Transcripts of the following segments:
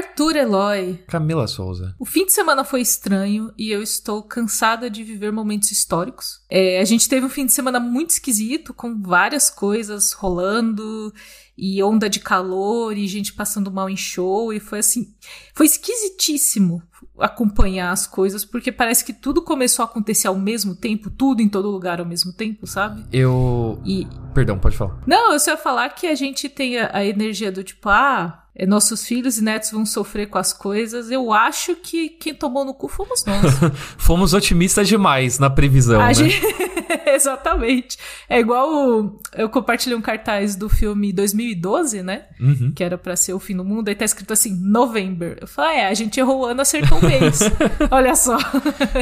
Arthur Eloy. Camila Souza. O fim de semana foi estranho e eu estou cansada de viver momentos históricos. É, a gente teve um fim de semana muito esquisito, com várias coisas rolando e onda de calor e gente passando mal em show e foi assim, foi esquisitíssimo acompanhar as coisas porque parece que tudo começou a acontecer ao mesmo tempo, tudo em todo lugar ao mesmo tempo, sabe? Eu, e perdão, pode falar. Não, eu só ia falar que a gente tem a, a energia do tipo, ah, nossos filhos e netos vão sofrer com as coisas. Eu acho que quem tomou no cu fomos nós. fomos otimistas demais na previsão, a né? Gente... Exatamente. É igual o... eu compartilhei um cartaz do filme 2012, né? Uhum. Que era para ser o fim do mundo. Aí tá escrito assim, November. Eu falei, ah, é, a gente errou o ano, acertou o mês. Olha só.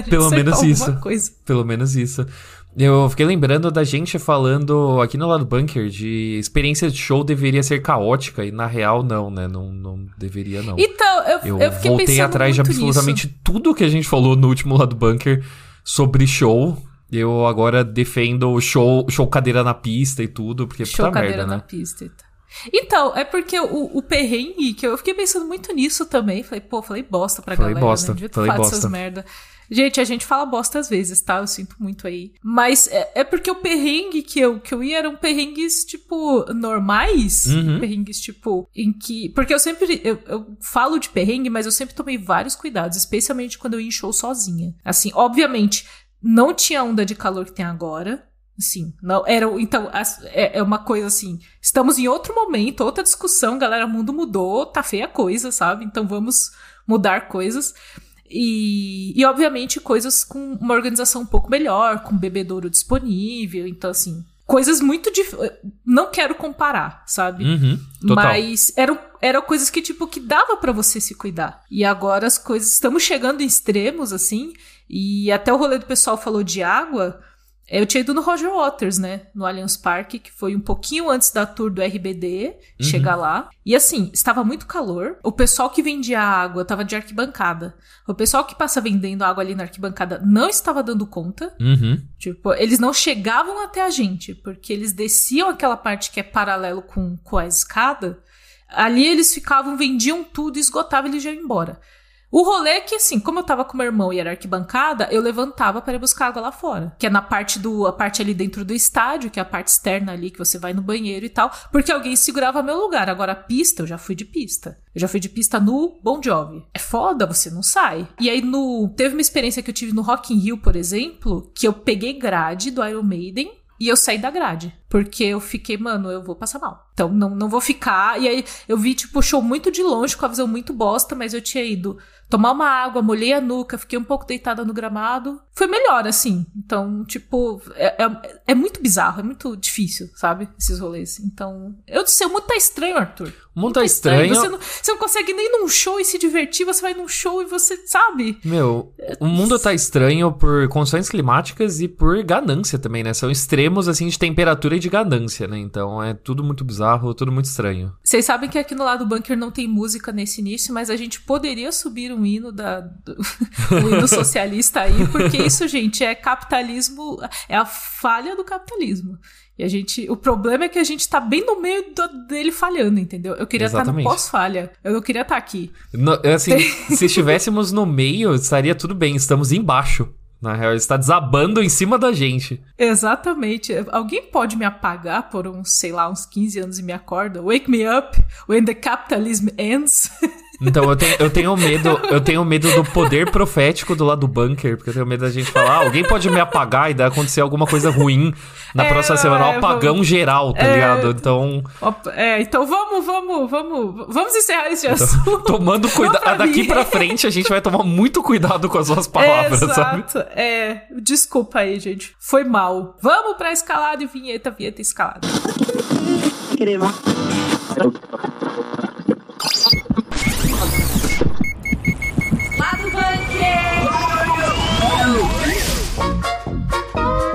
Pelo menos isso. Coisa. Pelo menos isso. Eu fiquei lembrando da gente falando aqui no lado bunker de experiência de show deveria ser caótica e na real não, né? Não, não deveria não. Então, eu, eu, eu fiquei voltei atrás de absolutamente nisso. tudo que a gente falou no último lado bunker sobre show. Eu agora defendo o show, show cadeira na pista e tudo, porque show puta cadeira merda, na né? pista e tal. Então, é porque o, o perrengue, que eu fiquei pensando muito nisso também. Falei, pô, falei bosta pra falei galera, bosta, né? falei bosta. essas merda. Gente, a gente fala bosta às vezes, tá? Eu sinto muito aí. Mas é, é, porque o perrengue que eu, que eu ia eram perrengues, tipo, normais. Uhum. Perrengues, tipo, em que. Porque eu sempre. Eu, eu, falo de perrengue, mas eu sempre tomei vários cuidados, especialmente quando eu ia em show sozinha. Assim, obviamente, não tinha onda de calor que tem agora. Assim, não, era, então, é, é uma coisa assim, estamos em outro momento, outra discussão, galera, o mundo mudou, tá feia a coisa, sabe? Então vamos mudar coisas. E, e, obviamente, coisas com uma organização um pouco melhor, com bebedouro disponível. Então, assim, coisas muito dif... Não quero comparar, sabe? Uhum, Mas eram, eram coisas que, tipo, que dava para você se cuidar. E agora as coisas. Estamos chegando em extremos, assim. E até o rolê do pessoal falou de água. Eu tinha ido no Roger Waters, né? No Allianz Parque, que foi um pouquinho antes da tour do RBD, uhum. chegar lá. E assim, estava muito calor. O pessoal que vendia água estava de arquibancada. O pessoal que passa vendendo água ali na arquibancada não estava dando conta. Uhum. Tipo, eles não chegavam até a gente, porque eles desciam aquela parte que é paralelo com, com a escada. Ali eles ficavam, vendiam tudo, esgotavam e eles já iam embora. O rolê é que, assim, como eu tava com meu irmão e era arquibancada, eu levantava para ir buscar água lá fora. Que é na parte do. a parte ali dentro do estádio, que é a parte externa ali, que você vai no banheiro e tal. Porque alguém segurava meu lugar. Agora, a pista, eu já fui de pista. Eu já fui de pista no Bon Jovi. É foda, você não sai. E aí, no. Teve uma experiência que eu tive no Rock in Rio, por exemplo, que eu peguei grade do Iron Maiden e eu saí da grade. Porque eu fiquei, mano, eu vou passar mal. Então não, não vou ficar. E aí eu vi, tipo, show muito de longe, com a visão muito bosta, mas eu tinha ido tomar uma água, molhei a nuca, fiquei um pouco deitada no gramado. Foi melhor, assim. Então, tipo, é, é, é muito bizarro, é muito difícil, sabe? Esses rolês. Então, eu sei, o mundo tá estranho, Arthur. O mundo tá estranho. Você, não, você não consegue nem num show e se divertir, você vai num show e você, sabe? Meu, o mundo tá estranho por condições climáticas e por ganância também, né? São extremos, assim, de temperatura e de ganância, né? Então, é tudo muito bizarro, tudo muito estranho. Vocês sabem que aqui no lado do bunker não tem música nesse início, mas a gente poderia subir um hino da do, um hino socialista aí, porque isso, gente, é capitalismo, é a falha do capitalismo. E a gente, o problema é que a gente tá bem no meio do, dele falhando, entendeu? Eu queria estar no pós-falha. Eu não queria estar aqui. No, assim, se estivéssemos no meio, estaria tudo bem. Estamos embaixo. Na real, está desabando em cima da gente. Exatamente. Alguém pode me apagar por uns, sei lá, uns 15 anos e me acorda? Wake me up when the capitalism ends. Então eu tenho, eu tenho medo, eu tenho medo do poder profético do lado do bunker, porque eu tenho medo da gente falar, ah, alguém pode me apagar e daí acontecer alguma coisa ruim na é, próxima semana, um é, apagão vamos, geral, tá é, ligado? Então. É, então vamos, vamos, vamos, vamos encerrar esse então, assunto. Tomando cuidado. Daqui pra frente a gente vai tomar muito cuidado com as suas palavras, Exato. sabe? É, desculpa aí, gente. Foi mal. Vamos pra escalada e vinheta, vinheta escalada. Queremos.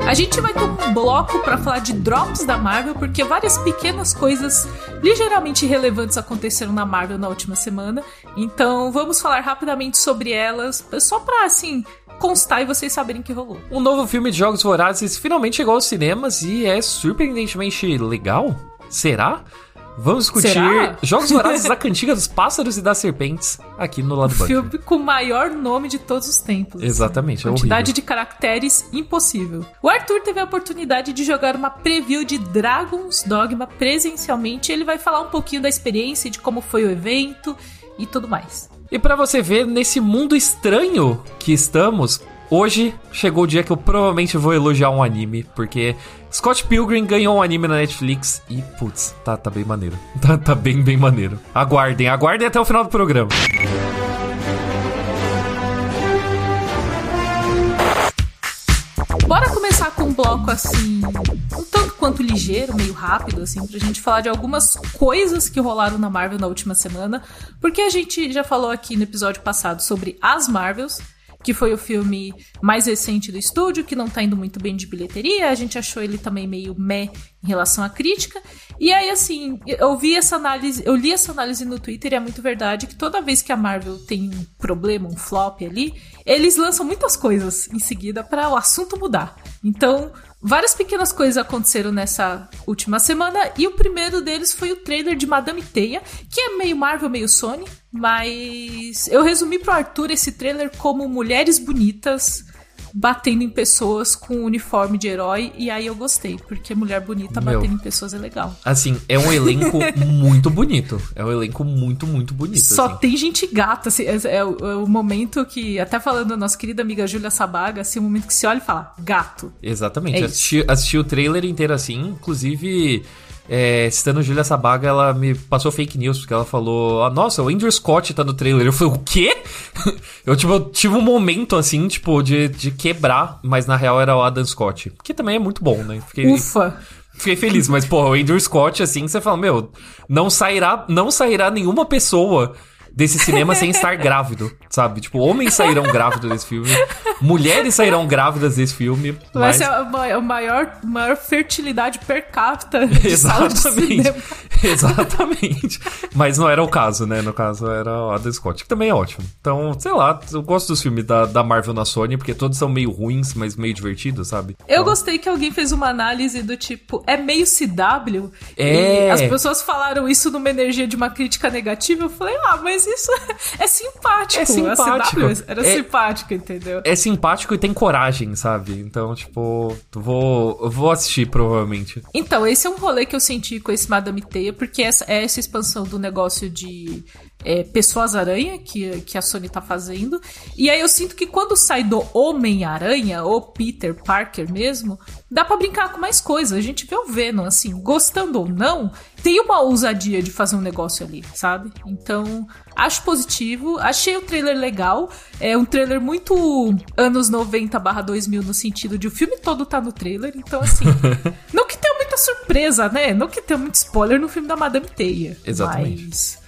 A gente vai ter um bloco para falar de drops da Marvel, porque várias pequenas coisas ligeiramente relevantes aconteceram na Marvel na última semana. Então vamos falar rapidamente sobre elas, só pra assim constar e vocês saberem que rolou. Um novo filme de Jogos Vorazes finalmente chegou aos cinemas e é surpreendentemente legal? Será? Vamos discutir Será? Jogos Vorazes da Cantiga dos Pássaros e das Serpentes aqui no lado bunker. Filme com o maior nome de todos os tempos. Exatamente, é Quantidade de caracteres impossível. O Arthur teve a oportunidade de jogar uma preview de Dragon's Dogma presencialmente. Ele vai falar um pouquinho da experiência, de como foi o evento e tudo mais. E pra você ver, nesse mundo estranho que estamos, hoje chegou o dia que eu provavelmente vou elogiar um anime, porque Scott Pilgrim ganhou um anime na Netflix e, putz, tá, tá bem maneiro. Tá, tá bem, bem maneiro. Aguardem, aguardem até o final do programa. Bora começar com um bloco assim, um tanto quanto ligeiro, meio rápido, assim, pra gente falar de algumas coisas que rolaram na Marvel na última semana. Porque a gente já falou aqui no episódio passado sobre as Marvels, que foi o filme mais recente do estúdio, que não tá indo muito bem de bilheteria. A gente achou ele também meio meh em relação à crítica. E aí, assim, eu vi essa análise, eu li essa análise no Twitter e é muito verdade que toda vez que a Marvel tem um problema, um flop ali, eles lançam muitas coisas em seguida para o assunto mudar. Então, várias pequenas coisas aconteceram nessa última semana e o primeiro deles foi o trailer de Madame Teia, que é meio Marvel, meio Sony, mas eu resumi pro Arthur esse trailer como mulheres bonitas batendo em pessoas com uniforme de herói e aí eu gostei, porque mulher bonita Meu. batendo em pessoas é legal. Assim, é um elenco muito bonito. É um elenco muito, muito bonito. Só assim. tem gente gata, assim, é, é o, é o momento que, até falando da nossa querida amiga Júlia Sabaga, assim, o momento que se olha e fala, gato. Exatamente. É assisti, assisti o trailer inteiro assim, inclusive. É, citando Julia Sabaga, ela me passou fake news, porque ela falou: ah, Nossa, o Andrew Scott tá no trailer. Eu falei: O quê? eu, tipo, eu tive um momento assim, tipo, de, de quebrar, mas na real era o Adam Scott. Que também é muito bom, né? Fiquei, Ufa! fiquei feliz, mas, pô, o Andrew Scott, assim, você fala: Meu, não sairá, não sairá nenhuma pessoa desse cinema sem estar grávido, sabe? Tipo, homens sairão grávidos desse filme, mulheres sairão grávidas desse filme. Vai mas... ser a, ma- a maior, maior fertilidade per capita de sala de Exatamente. cinema. Exatamente. Mas não era o caso, né? No caso era o Adam Scott, que também é ótimo. Então, sei lá, eu gosto dos filmes da, da Marvel na Sony, porque todos são meio ruins, mas meio divertidos, sabe? Eu Então, gostei que alguém fez uma análise do tipo, é meio CW. É. E as pessoas falaram isso numa energia de uma crítica negativa. Eu falei, ah, mas isso é simpático. É simpático. A CW era É- simpático, entendeu? É simpático e tem coragem, sabe? Então, tipo, vou, vou assistir provavelmente. Então, esse é um rolê que eu senti com esse Madame Teia, porque essa é essa expansão do negócio de é, Pessoas-Aranha que, que a Sony tá fazendo. E aí eu sinto que quando sai do Homem-Aranha, ou Peter Parker mesmo, dá pra brincar com mais coisas. A gente vê o Venom, assim, gostando ou não, tem uma ousadia de fazer um negócio ali, sabe? Então, acho positivo. Achei o trailer legal. É um trailer muito anos 90 barra 2000 no sentido de o filme todo tá no trailer. Então, assim, não que tenha muita surpresa, né? Não que tenha muito spoiler no filme da Madame Teia. Exatamente. Mas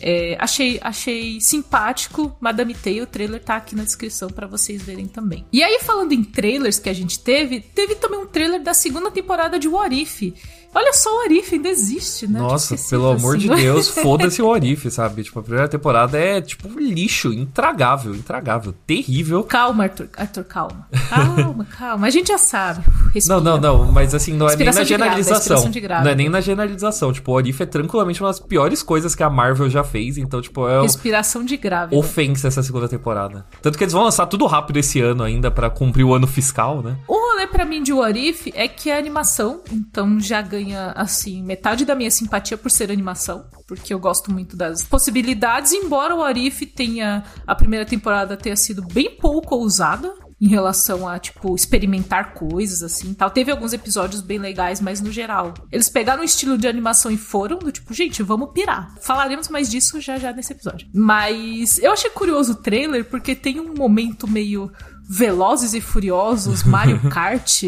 é, achei, achei simpático. Madame Teia, o trailer tá aqui na descrição pra vocês verem também. E aí, falando em trailers que a gente teve, teve também um trailer da segunda temporada de What If. Olha só, o What If ainda existe, né? Nossa, pelo amor assim. de Deus, foda-se o Orif, sabe? Tipo, a primeira temporada é, tipo, um lixo, intragável, intragável, terrível. Calma, Arthur, Arthur, calma. Calma, calma. A gente já sabe. Respira. Não, não, não, mas assim, não é nem na generalização. grávida. Não é nem na generalização. Tipo, o Orif é tranquilamente uma das piores coisas que a Marvel já fez, então, tipo, é Respiração de grávida. ofensa essa segunda temporada. Tanto que eles vão lançar tudo rápido esse ano ainda pra cumprir o ano fiscal, né? O rolê pra mim de What If é que é animação, então já ganha, assim, metade da minha simpatia por ser animação, porque eu gosto muito das possibilidades, embora o What If tenha, a primeira temporada tenha sido bem pouco ousada em relação a, tipo, experimentar coisas, assim, tal. Teve alguns episódios bem legais, mas no geral. Eles pegaram o estilo de animação e foram do tipo, gente, vamos pirar. Falaremos mais disso já já nesse episódio. Mas eu achei curioso o trailer, porque tem um momento meio Velozes e Furiosos, Mario Kart,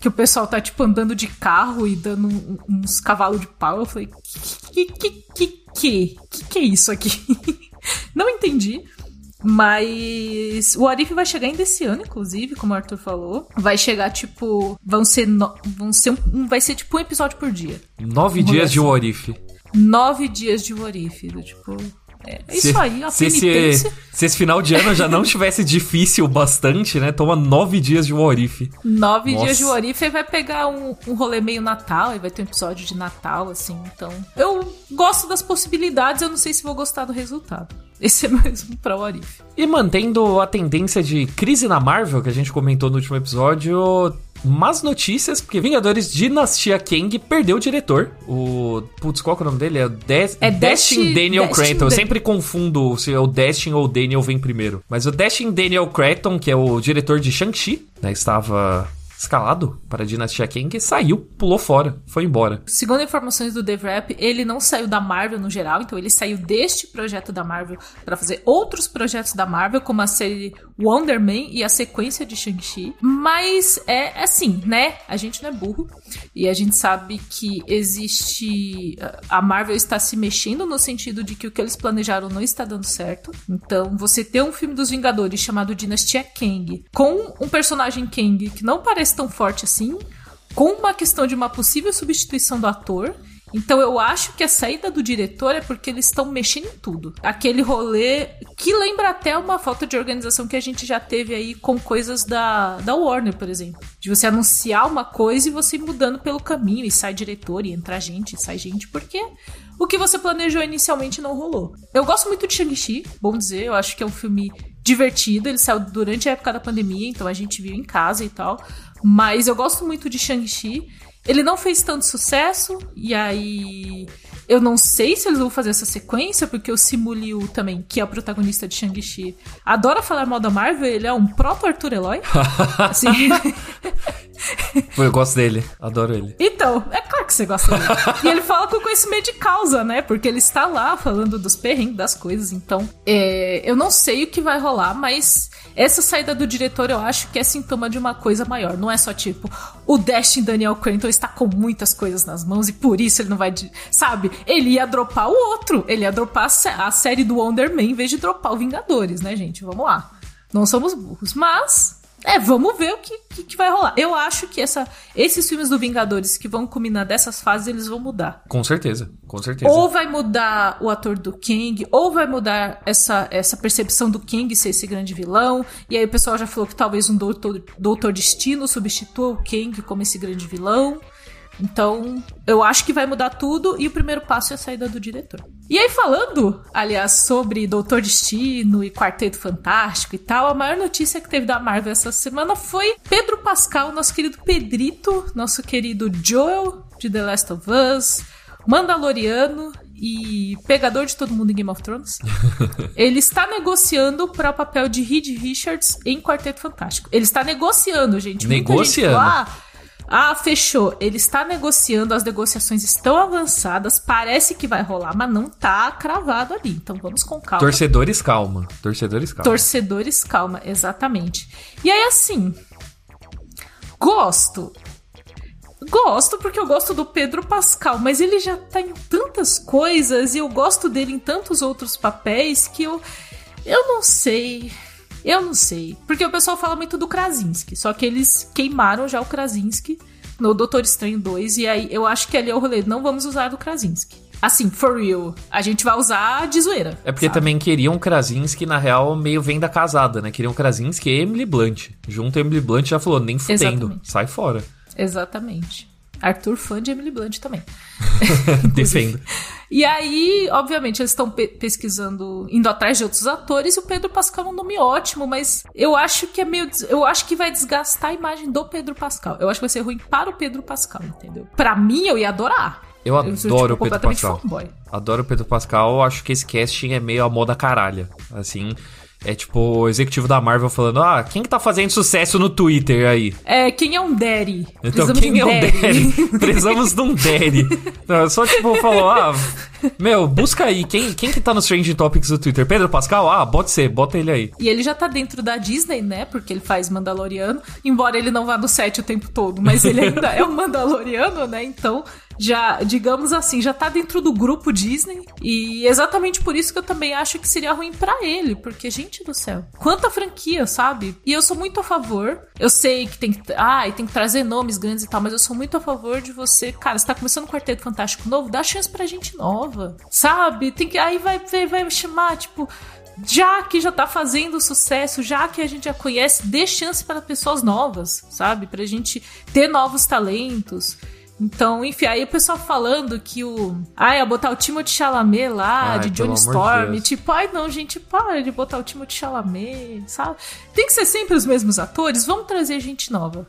que o pessoal tá, tipo, andando de carro e dando um- uns cavalos de pau. Eu falei, que que, que, que, que, que, é isso aqui? Não entendi. Mas o Arif vai chegar ainda esse ano, inclusive, como o Arthur falou. Vai chegar, tipo. Vão ser. no- vão ser um, vai ser tipo um episódio por dia. Nove Um dias de assim. Orif. Nove dias de Warif. Tipo. É isso se, aí, a se esse, se esse final de ano já não tivesse difícil bastante, né? Toma nove dias de Warif. Nove Nossa. dias de Warif e vai pegar um, um rolê meio Natal, e vai ter um episódio de Natal, assim. Então, eu gosto das possibilidades, eu não sei se vou gostar do resultado. Esse é mesmo pra Warif. E mantendo a tendência de crise na Marvel, que a gente comentou no último episódio, más notícias, porque Vingadores Dinastia Kang perdeu o diretor. O. Putz, qual é o nome dele? É, Des... é Destin Daniel Destin Creighton. Eu sempre confundo se é o Destin ou o Daniel vem primeiro. Mas o Destin Daniel Creighton, que é o diretor de Shang-Chi, né, estava escalado para a Dinastia Kang, saiu, pulou fora, foi embora. Segundo informações do Dave Rap, ele não saiu da Marvel no geral, então ele saiu deste projeto da Marvel para fazer outros projetos da Marvel, como a série Wonder Man e a sequência de Shang-Chi. Mas é assim, né? A gente não é burro e a gente sabe que existe. A Marvel está se mexendo no sentido de que o que eles planejaram não está dando certo. Então, você ter um filme dos Vingadores chamado Dinastia Kang com um personagem Kang que não parece tão forte assim, com uma questão de uma possível substituição do ator. Então eu acho que a saída do diretor é porque eles estão mexendo em tudo. Aquele rolê que lembra até uma falta de organização que a gente já teve aí com coisas da, da Warner, por exemplo. De você anunciar uma coisa e você ir mudando pelo caminho e sai diretor e entra gente, e sai gente, porque o que você planejou inicialmente não rolou. Eu gosto muito de Shang-Chi, bom dizer, eu acho que é um filme divertido, ele saiu durante a época da pandemia, então a gente viu em casa e tal. Mas eu gosto muito de Shang-Chi. Ele não fez tanto sucesso, e aí eu não sei se eles vão fazer essa sequência, porque o Simu Liu também, que é o protagonista de Shang-Chi, adora falar mal da Marvel, ele é um proto-Arthur Eloy. assim. Eu gosto dele, adoro ele. Então, é claro que você gosta dele. e ele fala com conhecimento de causa, né? Porque ele está lá falando dos perrengues, das coisas. Então, é, eu não sei o que vai rolar, mas essa saída do diretor eu acho que é sintoma de uma coisa maior. Não é só tipo, o Destin Daniel Cranston está com muitas coisas nas mãos e por isso ele não vai. Sabe? Ele ia dropar o outro. Ele ia dropar a série do Wonder Man em vez de dropar o Vingadores, né, gente? Vamos lá. Não somos burros. Mas é, vamos ver o que, que, que, vai rolar. Eu acho que essa, esses filmes do Vingadores que vão combinar dessas fases, eles vão mudar. Com certeza, com certeza. Ou vai mudar o ator do King, ou vai mudar essa, essa percepção do King ser esse grande vilão. E aí o pessoal já falou que talvez um Doutor, Doutor Destino substitua o King como esse grande vilão. Então, eu acho que vai mudar tudo e o primeiro passo é a saída do diretor. E aí, falando, aliás, sobre Doutor Destino e Quarteto Fantástico e tal, a maior notícia que teve da Marvel essa semana foi Pedro Pascal, nosso querido Pedrito, nosso querido Joel de The Last of Us, Mandaloriano e pegador de todo mundo em Game of Thrones. ele está negociando para o papel de Reed Richards em Quarteto Fantástico. Ele está negociando, gente. Negociando. Gente falou, ah, ah, fechou. Ele está negociando, as negociações estão avançadas, parece que vai rolar, mas não tá cravado ali. Então vamos com calma. Torcedores, calma. Torcedores, calma. Torcedores, calma, exatamente. E aí, assim. Gosto. Gosto porque eu gosto do Pedro Pascal, mas ele já tá em tantas coisas e eu gosto dele em tantos outros papéis que eu. Eu não sei. Eu não sei. Porque o pessoal fala muito do Krasinski. Só que eles queimaram já o Krasinski no Doutor Estranho 2. E aí eu acho que ali é o rolê. Não vamos usar do Krasinski. Assim, for real. A gente vai usar de zoeira. É porque sabe? também queriam Krasinski, na real, meio venda casada, né? Queriam Krasinski e Emily Blunt. Junto a Emily Blunt já falou, nem fudendo. Exatamente. Sai fora. Exatamente. Arthur fã de Emily Blunt também. Defendo. E aí, obviamente, eles estão pe pesquisando, indo atrás de outros atores, e o Pedro Pascal é um nome ótimo, mas eu acho que é meio. Eu acho que vai desgastar a imagem do Pedro Pascal. Eu acho que vai ser ruim para o Pedro Pascal, entendeu? Pra mim, eu ia adorar. Eu, eu adoro sou, tipo, o Pedro Pascal. Fanboy. Adoro o Pedro Pascal. Acho que esse casting é meio a moda caralha. Assim, é tipo o executivo da Marvel falando: Ah, quem que tá fazendo sucesso no Twitter aí? É, quem é um Daddy? Então, Precisamos quem de um é um Daddy? Precisamos de um Daddy. Não, só tipo, falou: Ah, meu, busca aí. Quem, quem que tá nos trending topics do Twitter? Pedro Pascal? Ah, pode ser, bota ele aí. E ele já tá dentro da Disney, né? Porque ele faz Mandaloriano. Embora ele não vá no set o tempo todo, mas ele ainda é um Mandaloriano, né? Então já, digamos assim, já tá dentro do grupo Disney. E exatamente por isso que eu também acho que seria ruim para ele, porque, gente do céu, quanta franquia, sabe? E eu sou muito a favor. Eu sei que tem que. Ah, tem que trazer nomes grandes e tal, mas eu sou muito a favor de você. Cara, você tá começando um quarteto fantástico novo, dá chance pra gente nova. Sabe? Tem que. Aí vai, vai, vai chamar, tipo já que já tá fazendo sucesso, já que a gente já conhece, dê chance para pessoas novas, sabe? Pra gente ter novos talentos. Então, enfim, aí o pessoal falando que o. Ai, ia botar o Timothy Chalamet lá, ai, de Johnny Storm. De tipo, ai não, gente, para de botar o Timothy Chalamet, sabe? Tem que ser sempre os mesmos atores, vamos trazer gente nova.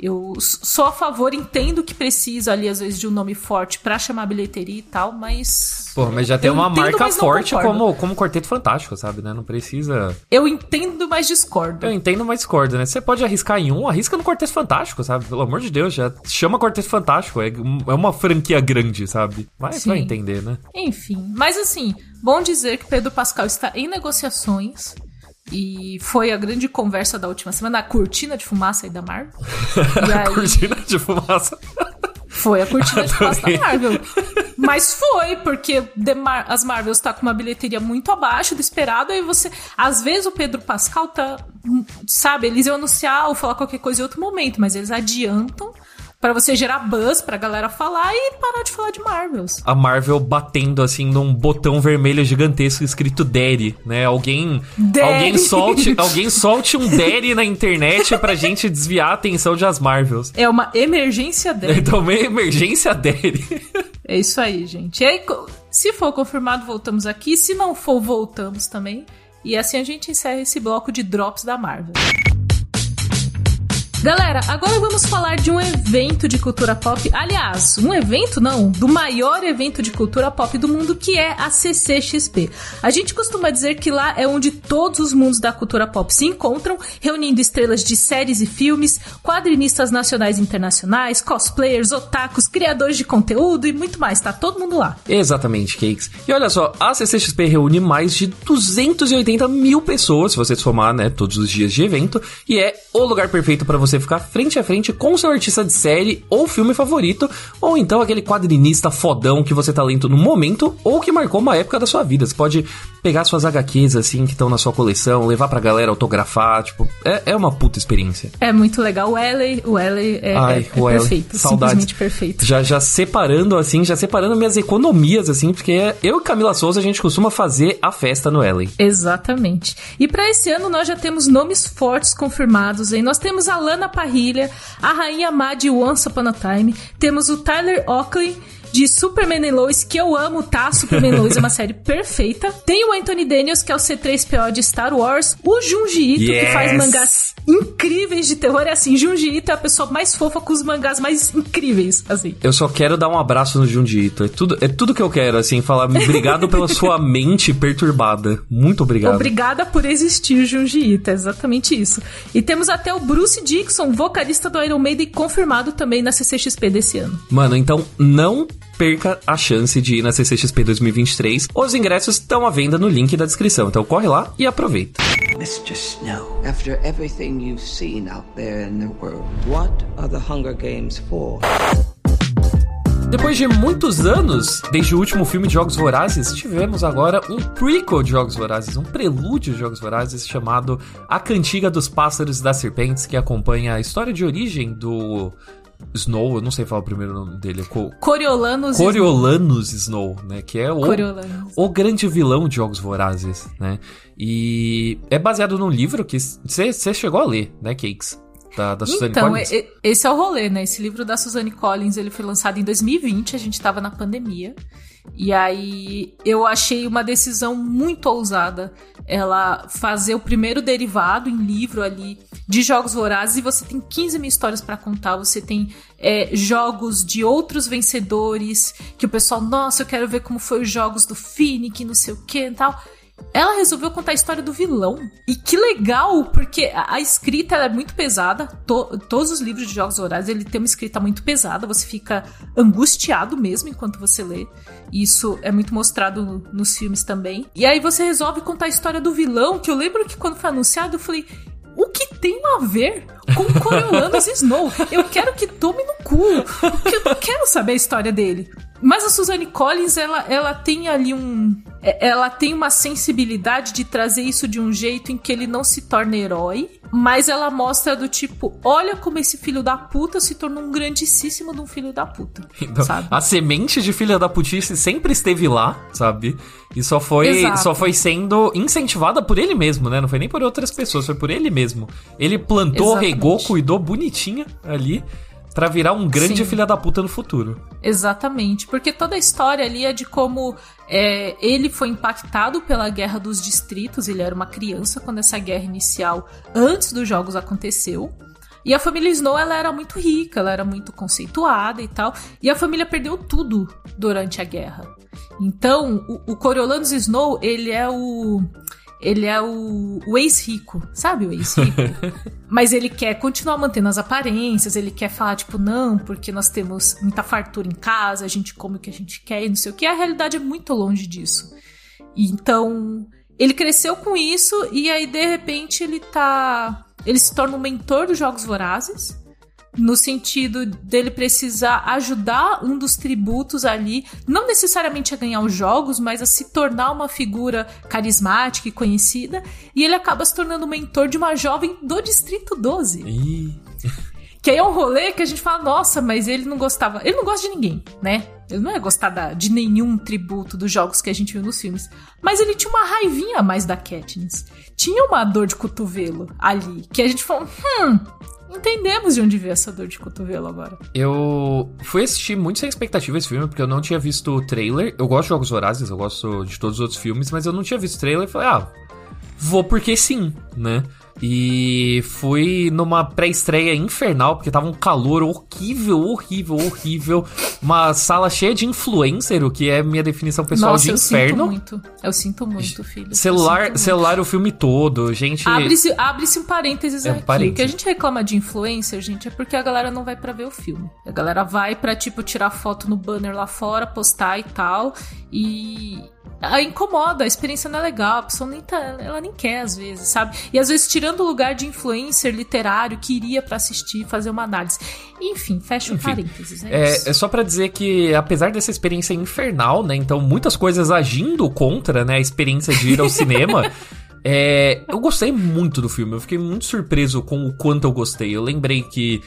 Eu sou a favor, entendo que precisa ali, às vezes, de um nome forte para chamar bilheteria e tal, mas. Pô, mas já tem uma entendo, marca forte como, como Quarteto Fantástico, sabe, né? Não precisa. Eu entendo, mas discordo. Eu entendo, mas discordo, né? Você pode arriscar em um, arrisca no Quarteto Fantástico, sabe? Pelo amor de Deus, já chama Quarteto Fantástico. É, é uma franquia grande, sabe? Mas vai entender, né? Enfim. Mas assim, bom dizer que Pedro Pascal está em negociações e foi a grande conversa da última semana, a cortina de fumaça aí da Marvel. E aí... cortina de fumaça. Foi a cortina de fumaça da Marvel. Mas foi, porque Mar as Marvels tá com uma bilheteria muito abaixo do esperado, aí você. Às vezes o Pedro Pascal tá. Sabe, eles iam anunciar ou falar qualquer coisa em outro momento, mas eles adiantam para você gerar buzz pra galera falar e parar de falar de Marvels. A Marvel batendo assim num botão vermelho gigantesco escrito Daddy, né? Alguém Daddy. alguém solte, alguém solte um Daddy na internet pra gente desviar a atenção de as Marvels. É uma emergência Daddy. Então, uma emergência Daddy. É isso aí, gente. E aí, se for confirmado, voltamos aqui. Se não for, voltamos também. E assim a gente encerra esse bloco de drops da Marvel. Galera, agora vamos falar de um evento de cultura pop. Aliás, um evento não, do maior evento de cultura pop do mundo, que é a CCXP. A gente costuma dizer que lá é onde todos os mundos da cultura pop se encontram, reunindo estrelas de séries e filmes, quadrinistas nacionais e internacionais, cosplayers, otakus, criadores de conteúdo e muito mais. Tá todo mundo lá. Exatamente, Cakes. E olha só, a CCXP reúne mais de 280 mil pessoas, se você somar, né, todos os dias de evento, e é o lugar perfeito para você você ficar frente a frente com seu artista de série ou filme favorito, ou então aquele quadrinista fodão que você tá lendo no momento ou que marcou uma época da sua vida. Você pode pegar suas HQs assim que estão na sua coleção, levar pra galera autografar, tipo, é, é uma puta experiência. É muito legal. O Ellie, o Ellie é, Ai, é, é o perfeito, Saudades. simplesmente perfeito. Já, já separando assim, já separando minhas economias assim, porque eu e Camila Souza a gente costuma fazer a festa no Ellie. Exatamente. E para esse ano nós já temos nomes fortes confirmados, hein? Nós temos a Lana Parrilha, a Rainha Má de Once Upon a Time, temos o Tyler Oakley de Superman e Lois, que eu amo, tá? Superman e Lois é uma série perfeita. Tem o Anthony Daniels, que é o C3PO de Star Wars. O Junji Ito, yes. que faz mangás incríveis de terror. É assim, Junji Ito é a pessoa mais fofa com os mangás mais incríveis, assim. Eu só quero dar um abraço no Junji Ito. É tudo, é tudo que eu quero, assim, falar obrigado pela sua mente perturbada. Muito obrigado. Obrigada por existir, Junji Ito. É exatamente isso. E temos até o Bruce Dixon, vocalista do Iron Maiden, confirmado também na CCXP desse ano. Mano, então não perca a chance de ir na CCXP 2023. Os ingressos estão à venda no link da descrição, então corre lá e aproveita. Mr. Snow, after everything you've seen out there in the world, what are the Hunger Games for? Depois de muitos anos, desde o último filme de Jogos Vorazes, tivemos agora um prequel de Jogos Vorazes, um prelúdio de Jogos Vorazes chamado A Cantiga dos Pássaros e das Serpentes, que acompanha a história de origem do Snow, eu não sei falar o primeiro nome dele. Co Coriolanus, Coriolanus Snow. Snow, né? Que é o, o grande vilão de Jogos Vorazes, né? E é baseado num livro que você chegou a ler, né, Cakes? Da, da Suzanne então, Collins. Então, esse é o rolê, né? Esse livro da Suzanne Collins, ele foi lançado em 2020, a gente tava na pandemia. E aí eu achei uma decisão muito ousada ela fazer o primeiro derivado em livro ali de Jogos Vorazes e você tem 15 mil histórias para contar, você tem é, jogos de outros vencedores que o pessoal, nossa, eu quero ver como foi os jogos do Finnick, não sei o que e tal. Ela resolveu contar a história do vilão. E que legal, porque a, escrita é muito pesada. To, todos os livros de Jogos Vorazes, ele tem uma escrita muito pesada. Você fica angustiado mesmo enquanto você lê. Isso é muito mostrado no, nos filmes também. E aí você resolve contar a história do vilão, que eu lembro que quando foi anunciado, eu falei o que tem a ver com Coriolanus Snow? Eu quero que tome no cu, porque eu não quero saber a história dele. Mas a Suzanne Collins, ela, ela tem ali um. É, ela tem uma sensibilidade de trazer isso de um jeito em que ele não se torna herói, mas ela mostra do tipo: olha como esse filho da puta se tornou um grandíssimo de um filho da puta. Então, sabe? A semente de filha da putice sempre esteve lá, sabe? E só foi, só foi sendo incentivada por ele mesmo, né? Não foi nem por outras pessoas, foi por ele mesmo. Ele plantou, Exatamente. regou, cuidou bonitinha ali para virar um grande Sim. filha da puta no futuro. Exatamente, porque toda a história ali é de como é, ele foi impactado pela Guerra dos Distritos, ele era uma criança quando essa guerra inicial, antes dos jogos, aconteceu. E a família Snow, ela era muito rica, ela era muito conceituada e tal. E a família perdeu tudo durante a guerra. Então, o, o Coriolanus Snow, ele é o ele é o, o ex-rico, sabe o ex-rico? Mas ele quer continuar mantendo as aparências, ele quer falar, tipo, não, porque nós temos muita fartura em casa, a gente come o que a gente quer e não sei o que. A realidade é muito longe disso. Então, ele cresceu com isso e aí, de repente, ele tá. Ele se torna um mentor dos Jogos Vorazes no sentido dele precisar ajudar um dos tributos ali, não necessariamente a ganhar os jogos, mas a se tornar uma figura carismática e conhecida, e ele acaba se tornando mentor de uma jovem do Distrito 12. Que aí é um rolê que a gente fala, nossa, mas ele não gostava. Ele não gosta de ninguém, né? Ele não é gostar da, de nenhum tributo dos jogos que a gente viu nos filmes. Mas ele tinha uma raivinha a mais da Katniss. Tinha uma dor de cotovelo ali. Que a gente falou, hum, entendemos de onde veio essa dor de cotovelo agora. Eu fui assistir muito sem expectativa esse filme, porque eu não tinha visto o trailer. Eu gosto de Jogos Vorazes, eu gosto de todos os outros filmes, mas eu não tinha visto o trailer e falei, ah, vou porque sim, né? E fui numa pré-estreia infernal, porque tava um calor horrível, horrível, horrível. Uma sala cheia de influencer, o que é minha definição pessoal Nossa, de eu inferno. Sinto muito. Eu sinto muito, filho. Celular, muito. celular o filme todo, gente. Abre-se abre um parênteses é, aqui. Parênteses. O que a gente reclama de influencer, gente, é porque a galera não vai para ver o filme. A galera vai pra, tipo, tirar foto no banner lá fora, postar e tal. E, a incomoda, a experiência não é legal, a pessoa nem tá, ela nem quer às vezes, sabe? E às vezes tirando o lugar de influencer literário que iria para assistir, fazer uma análise. Enfim, fecha o parênteses. É, é, é só para dizer que apesar dessa experiência infernal, né? Então muitas coisas agindo contra, né, a experiência de ir ao cinema. É, eu gostei muito do filme, eu fiquei muito surpreso com o quanto eu gostei. Eu lembrei que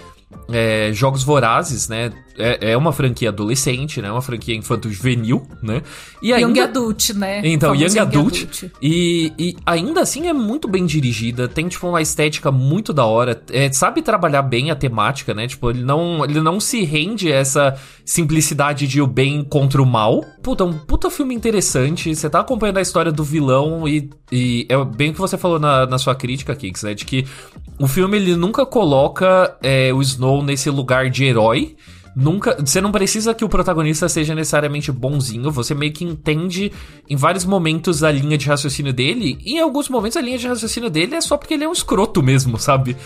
é, Jogos Vorazes, né? É, é, uma franquia adolescente, né? Uma franquia infanto-juvenil, né? E ainda... Young Adult, né? Então, Young, Young Adult. Adult. E, e, ainda assim é muito bem dirigida, tem, tipo, uma estética muito da hora. É, sabe trabalhar bem a temática, né? Tipo, ele não, ele não se rende a essa simplicidade de o bem contra o mal. Puta, um puta filme interessante. Você tá acompanhando a história do vilão e, e é bem o que você falou na, na sua crítica, Kix, né? De que o filme ele nunca coloca é, o Snow nesse lugar de herói. Nunca, você não precisa que o protagonista seja necessariamente bonzinho, você meio que entende em vários momentos a linha de raciocínio dele, e em alguns momentos a linha de raciocínio dele é só porque ele é um escroto mesmo, sabe?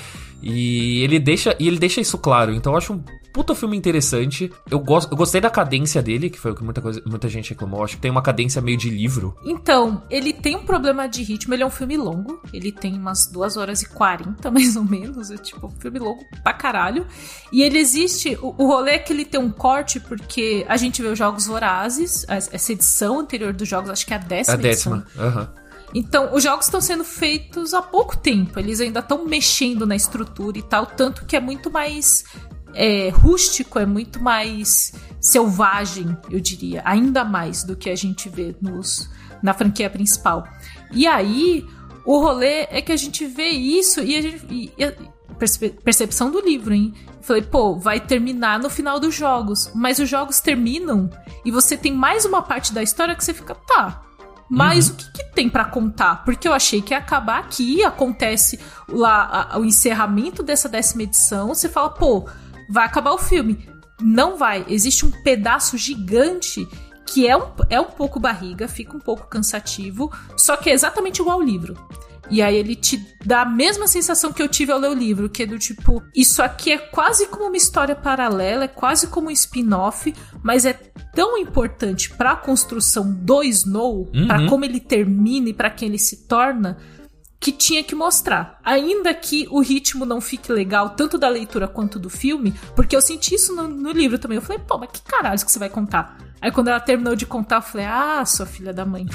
E ele deixa, e ele deixa isso claro. Então eu acho um puta filme interessante. Eu, gosto, eu gostei da cadência dele, que foi o que muita, coisa, muita gente reclamou. Eu acho que tem uma cadência meio de livro. Então, ele tem um problema de ritmo. Ele é um filme longo. Ele tem umas 2 horas e 40, mais ou menos. É tipo um filme longo pra caralho. E ele existe. O, o rolê é que ele tem um corte, porque a gente vê os Jogos Vorazes, essa edição anterior dos jogos, acho que é a décima. A décima, aham. Uhum. Então, os jogos estão sendo feitos há pouco tempo. Eles ainda estão mexendo na estrutura e tal, tanto que é muito mais é, rústico, é muito mais selvagem, eu diria, ainda mais do que a gente vê nos, na franquia principal. E aí, o rolê é que a gente vê isso e a gente. E, e, percepção do livro, hein? Falei, pô, vai terminar no final dos jogos. Mas os jogos terminam e você tem mais uma parte da história que você fica, tá. Mas uhum. o que, que tem para contar? Porque eu achei que ia acabar aqui, acontece lá a, o encerramento dessa décima edição, você fala, pô, vai acabar o filme. Não vai. Existe um pedaço gigante que é um, é um pouco barriga, fica um pouco cansativo, só que é exatamente igual ao livro. E aí ele te dá a mesma sensação que eu tive ao ler o livro, que é do tipo, isso aqui é quase como uma história paralela, é quase como um spin-off, mas é tão importante para a construção do Snow, uhum. para como ele termina e para quem ele se torna, que tinha que mostrar. Ainda que o ritmo não fique legal, tanto da leitura quanto do filme, porque eu senti isso no, no livro também. Eu falei, pô, mas que caralho que você vai contar? Aí quando ela terminou de contar, eu falei, ah, sua filha da mãe.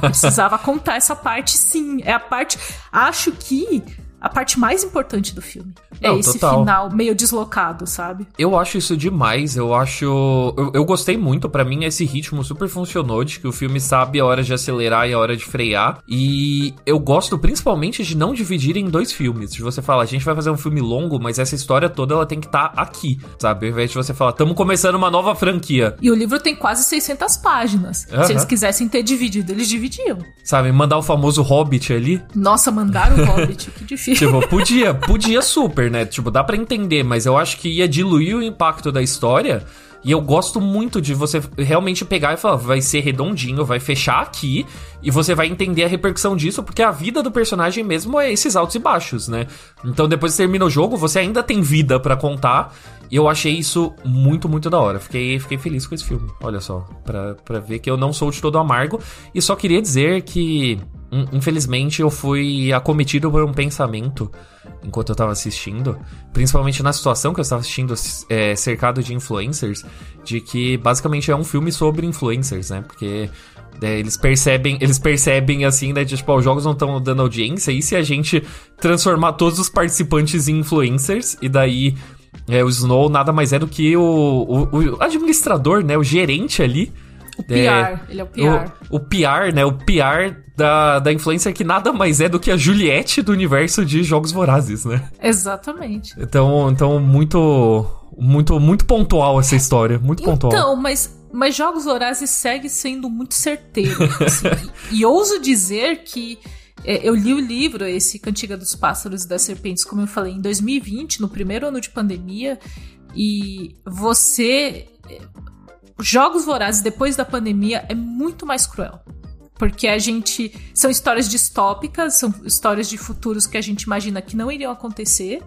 Precisava contar essa parte sim. É a parte. Acho que a parte mais importante do filme. É Não, é esse total. final meio deslocado, sabe? Eu acho isso demais. Eu acho. Eu, eu gostei muito. para mim, esse ritmo super funcionou. De que o filme sabe a hora de acelerar e a hora de frear. E eu gosto principalmente de não dividir em dois filmes. De você falar, a gente vai fazer um filme longo, mas essa história toda ela tem que estar tá aqui, sabe? Ao invés de você falar, estamos começando uma nova franquia. E o livro tem quase 600 páginas. Uhum. Se eles quisessem ter dividido, eles dividiam. Sabe? Mandar o famoso Hobbit ali. Nossa, mandaram o Hobbit. que difícil. Tipo, podia, podia super, né? Tipo, dá para entender, mas eu acho que ia diluir o impacto da história. E eu gosto muito de você realmente pegar e falar, vai ser redondinho, vai fechar aqui, e você vai entender a repercussão disso, porque a vida do personagem mesmo é esses altos e baixos, né? Então depois que termina o jogo, você ainda tem vida para contar. E eu achei isso muito, muito da hora. Fiquei, fiquei feliz com esse filme. Olha só, pra, pra ver que eu não sou de todo amargo. E só queria dizer que Infelizmente, eu fui acometido por um pensamento enquanto eu tava assistindo, principalmente na situação que eu estava assistindo, é, cercado de influencers, de que basicamente é um filme sobre influencers, né? Porque é, eles percebem, eles percebem assim, né? De, tipo, os jogos não estão dando audiência, e se a gente transformar todos os participantes em influencers, e daí é, o Snow nada mais é do que o, o, o administrador, né? O gerente ali o PR, é, ele é o PR. O, o PR, né? O PR da, da influência que nada mais é do que a Juliette do universo de Jogos Vorazes, né? Exatamente. Então, então muito, muito, muito pontual essa história, muito pontual. Então, mas mas Jogos Vorazes segue sendo muito certeiro. Assim, e, e ouso dizer que é, eu li o livro, esse Cantiga dos Pássaros e das Serpentes, como eu falei, em 2020, no primeiro ano de pandemia, e você Jogos Vorazes depois da pandemia é muito mais cruel. Porque a gente. São histórias distópicas, são histórias de futuros que a gente imagina que não iriam acontecer.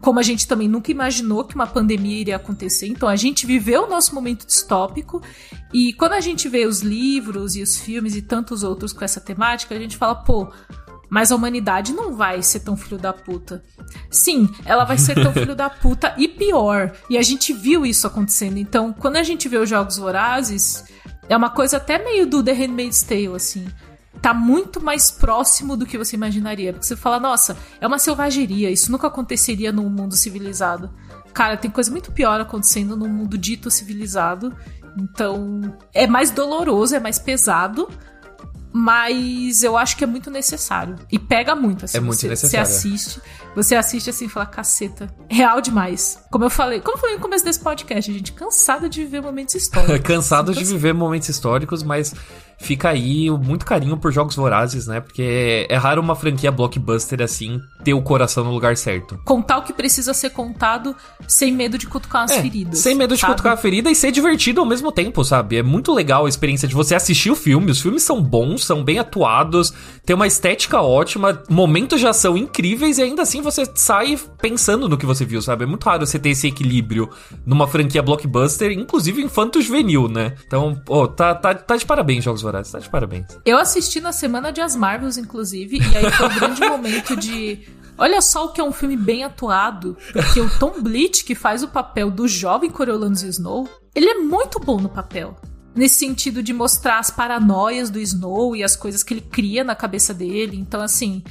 Como a gente também nunca imaginou que uma pandemia iria acontecer. Então a gente viveu o nosso momento distópico. E quando a gente vê os livros e os filmes e tantos outros com essa temática, a gente fala, pô, mas a humanidade não vai ser tão filho da puta. Sim, ela vai ser tão filho da puta e pior. E a gente viu isso acontecendo. Então, quando a gente vê os Jogos Vorazes, é uma coisa até meio do The Handmaid's Tale, assim. Tá muito mais próximo do que você imaginaria. Porque você fala, nossa, é uma selvageria, isso nunca aconteceria num mundo civilizado. Cara, tem coisa muito pior acontecendo num mundo dito civilizado. Então, é mais doloroso, é mais pesado, mas eu acho que é muito necessário. E pega muito, assim. É muito você, necessário. Você assiste, você assiste assim e fala, caceta, real demais. Como eu falei, como eu falei no começo desse podcast, gente, cansada de viver momentos históricos. cansado de viver momentos históricos, mas fica aí muito carinho por jogos vorazes, né? Porque é raro uma franquia blockbuster assim ter o coração no lugar certo. Contar o que precisa ser contado sem medo de cutucar as é, feridas. Sem medo de sabe? cutucar a ferida e ser divertido ao mesmo tempo, sabe? É muito legal a experiência de você assistir o filme. Os filmes são bons, são bem atuados, tem uma estética ótima, momentos de ação incríveis e ainda assim você sai pensando no que você viu, sabe? É muito raro você ter esse equilíbrio numa franquia blockbuster, inclusive infanto juvenil, né? Então, oh, tá, tá, tá de parabéns, Jogos Vorazes, tá de parabéns. Eu assisti na semana de As Marvels, inclusive, e aí foi um grande momento de. Olha só o que é um filme bem atuado, porque o Tom Blit, que faz o papel do jovem Coriolanus Snow, ele é muito bom no papel. Nesse sentido de mostrar as paranoias do Snow e as coisas que ele cria na cabeça dele. Então, assim,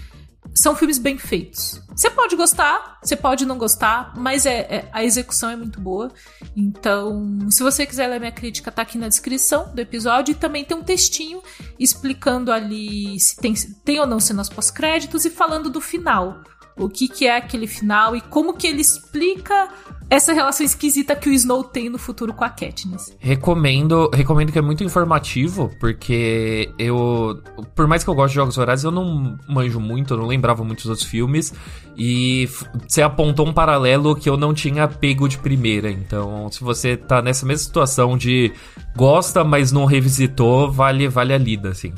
são filmes bem feitos. Você pode gostar, você pode não gostar, mas é, é, a execução é muito boa. Então, se você quiser ler minha crítica, tá aqui na descrição do episódio. E também tem um textinho explicando ali se tem, tem ou não cenas pós-créditos e falando do final o que, que é aquele final e como que ele explica essa relação esquisita que o Snow tem no futuro com a Katniss. Recomendo, recomendo que é muito informativo, porque eu, por mais que eu goste de Jogos Vorazes, eu não manjo muito, eu não lembrava muitos outros filmes, e você apontou um paralelo que eu não tinha pego de primeira, então se você tá nessa mesma situação de gosta, mas não revisitou, vale, vale a lida, assim.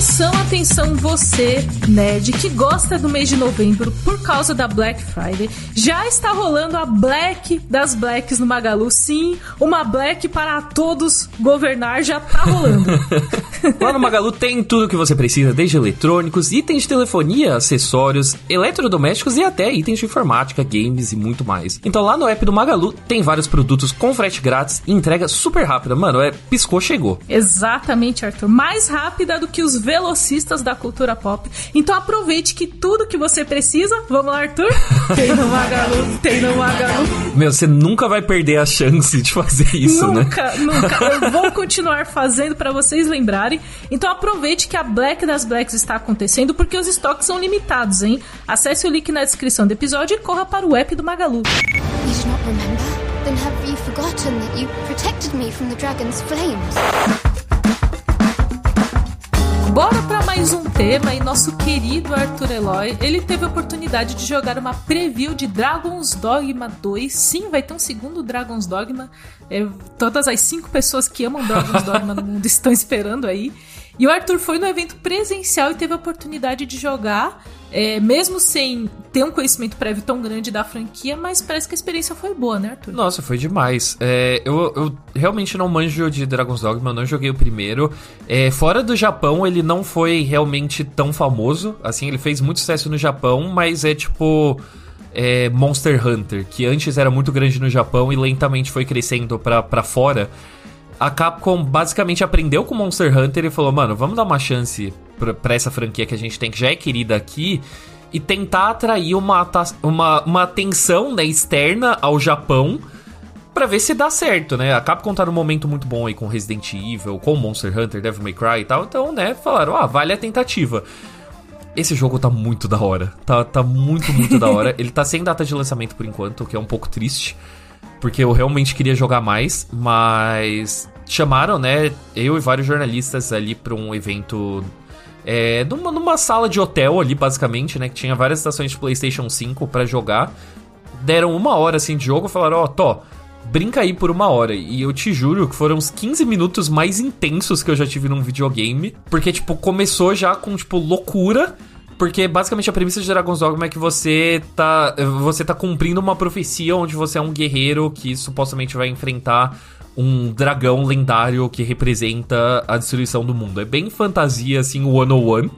Atenção, atenção, você, nerd, que gosta do mês de novembro por causa da Black Friday. Já está rolando a Black das Blacks no Magalu. Sim, uma Black para todos governar já tá rolando. Lá no Magalu tem tudo que você precisa, desde eletrônicos, itens de telefonia, acessórios, eletrodomésticos e até itens de informática, games e muito mais. Então lá no app do Magalu tem vários produtos com frete grátis e entrega super rápida. Mano, é piscou, chegou. Exatamente, Arthur. Mais rápida do que os velocistas da cultura pop. Então aproveite que tudo que você precisa, vamos lá, Arthur? Tem no Magalu, tem no Magalu. Meu, você nunca vai perder a chance de fazer isso, nunca, né? Nunca, nunca. Eu vou continuar fazendo para vocês lembrarem. Então aproveite que a Black das Blacks está acontecendo porque os estoques são limitados, hein? Acesse o link na descrição do episódio e corra para o app do Magalu. You? Then have you forgotten that you protected me from the dragon's flames? Bora para mais um tema e nosso querido Arthur Eloy, ele teve a oportunidade de jogar uma preview de Dragon's Dogma 2. Sim, vai ter um segundo Dragon's Dogma. É, todas as cinco pessoas que amam Dragon's Dogma no mundo estão esperando aí. E o Arthur foi no evento presencial e teve a oportunidade de jogar, é, mesmo sem ter um conhecimento prévio tão grande da franquia, mas parece que a experiência foi boa, né, Arthur? Nossa, foi demais. É, eu, eu, realmente não manjo de Dragon's Dogma, eu não joguei o primeiro. É, fora do Japão, ele não foi realmente tão famoso. Assim, ele fez muito sucesso no Japão, mas é tipo. É, Monster Hunter, que antes era muito grande no Japão e lentamente foi crescendo pra, pra fora a Capcom basicamente aprendeu com Monster Hunter e falou: mano, vamos dar uma chance pra, pra essa franquia que a gente tem, que já é querida aqui, e tentar atrair uma, uma, uma atenção né, externa ao Japão para ver se dá certo, né? A Capcom tá num momento muito bom aí com Resident Evil, com Monster Hunter, Devil May Cry e tal, então, né, falaram: ah, vale a tentativa. Esse jogo tá muito da hora. Tá, tá muito, muito da hora. Ele tá sem data de lançamento por enquanto, o que é um pouco triste porque eu realmente queria jogar mais, mas chamaram, né, eu e vários jornalistas ali para um evento é, numa, numa, sala de hotel ali, basicamente, né, que tinha várias estações de PlayStation 5 para jogar. Deram uma hora assim de jogo, falaram: "Ó, oh, brinca aí por uma hora. E eu te juro que foram os 15 minutos mais intensos que eu já tive num videogame. Porque, tipo, começou já com, tipo, loucura. Porque basicamente a premissa de Dragon's Dogma é que você tá, você tá cumprindo uma profecia onde você é um guerreiro que supostamente vai enfrentar um dragão lendário que representa a destruição do mundo. É bem fantasia, assim, one-on-one.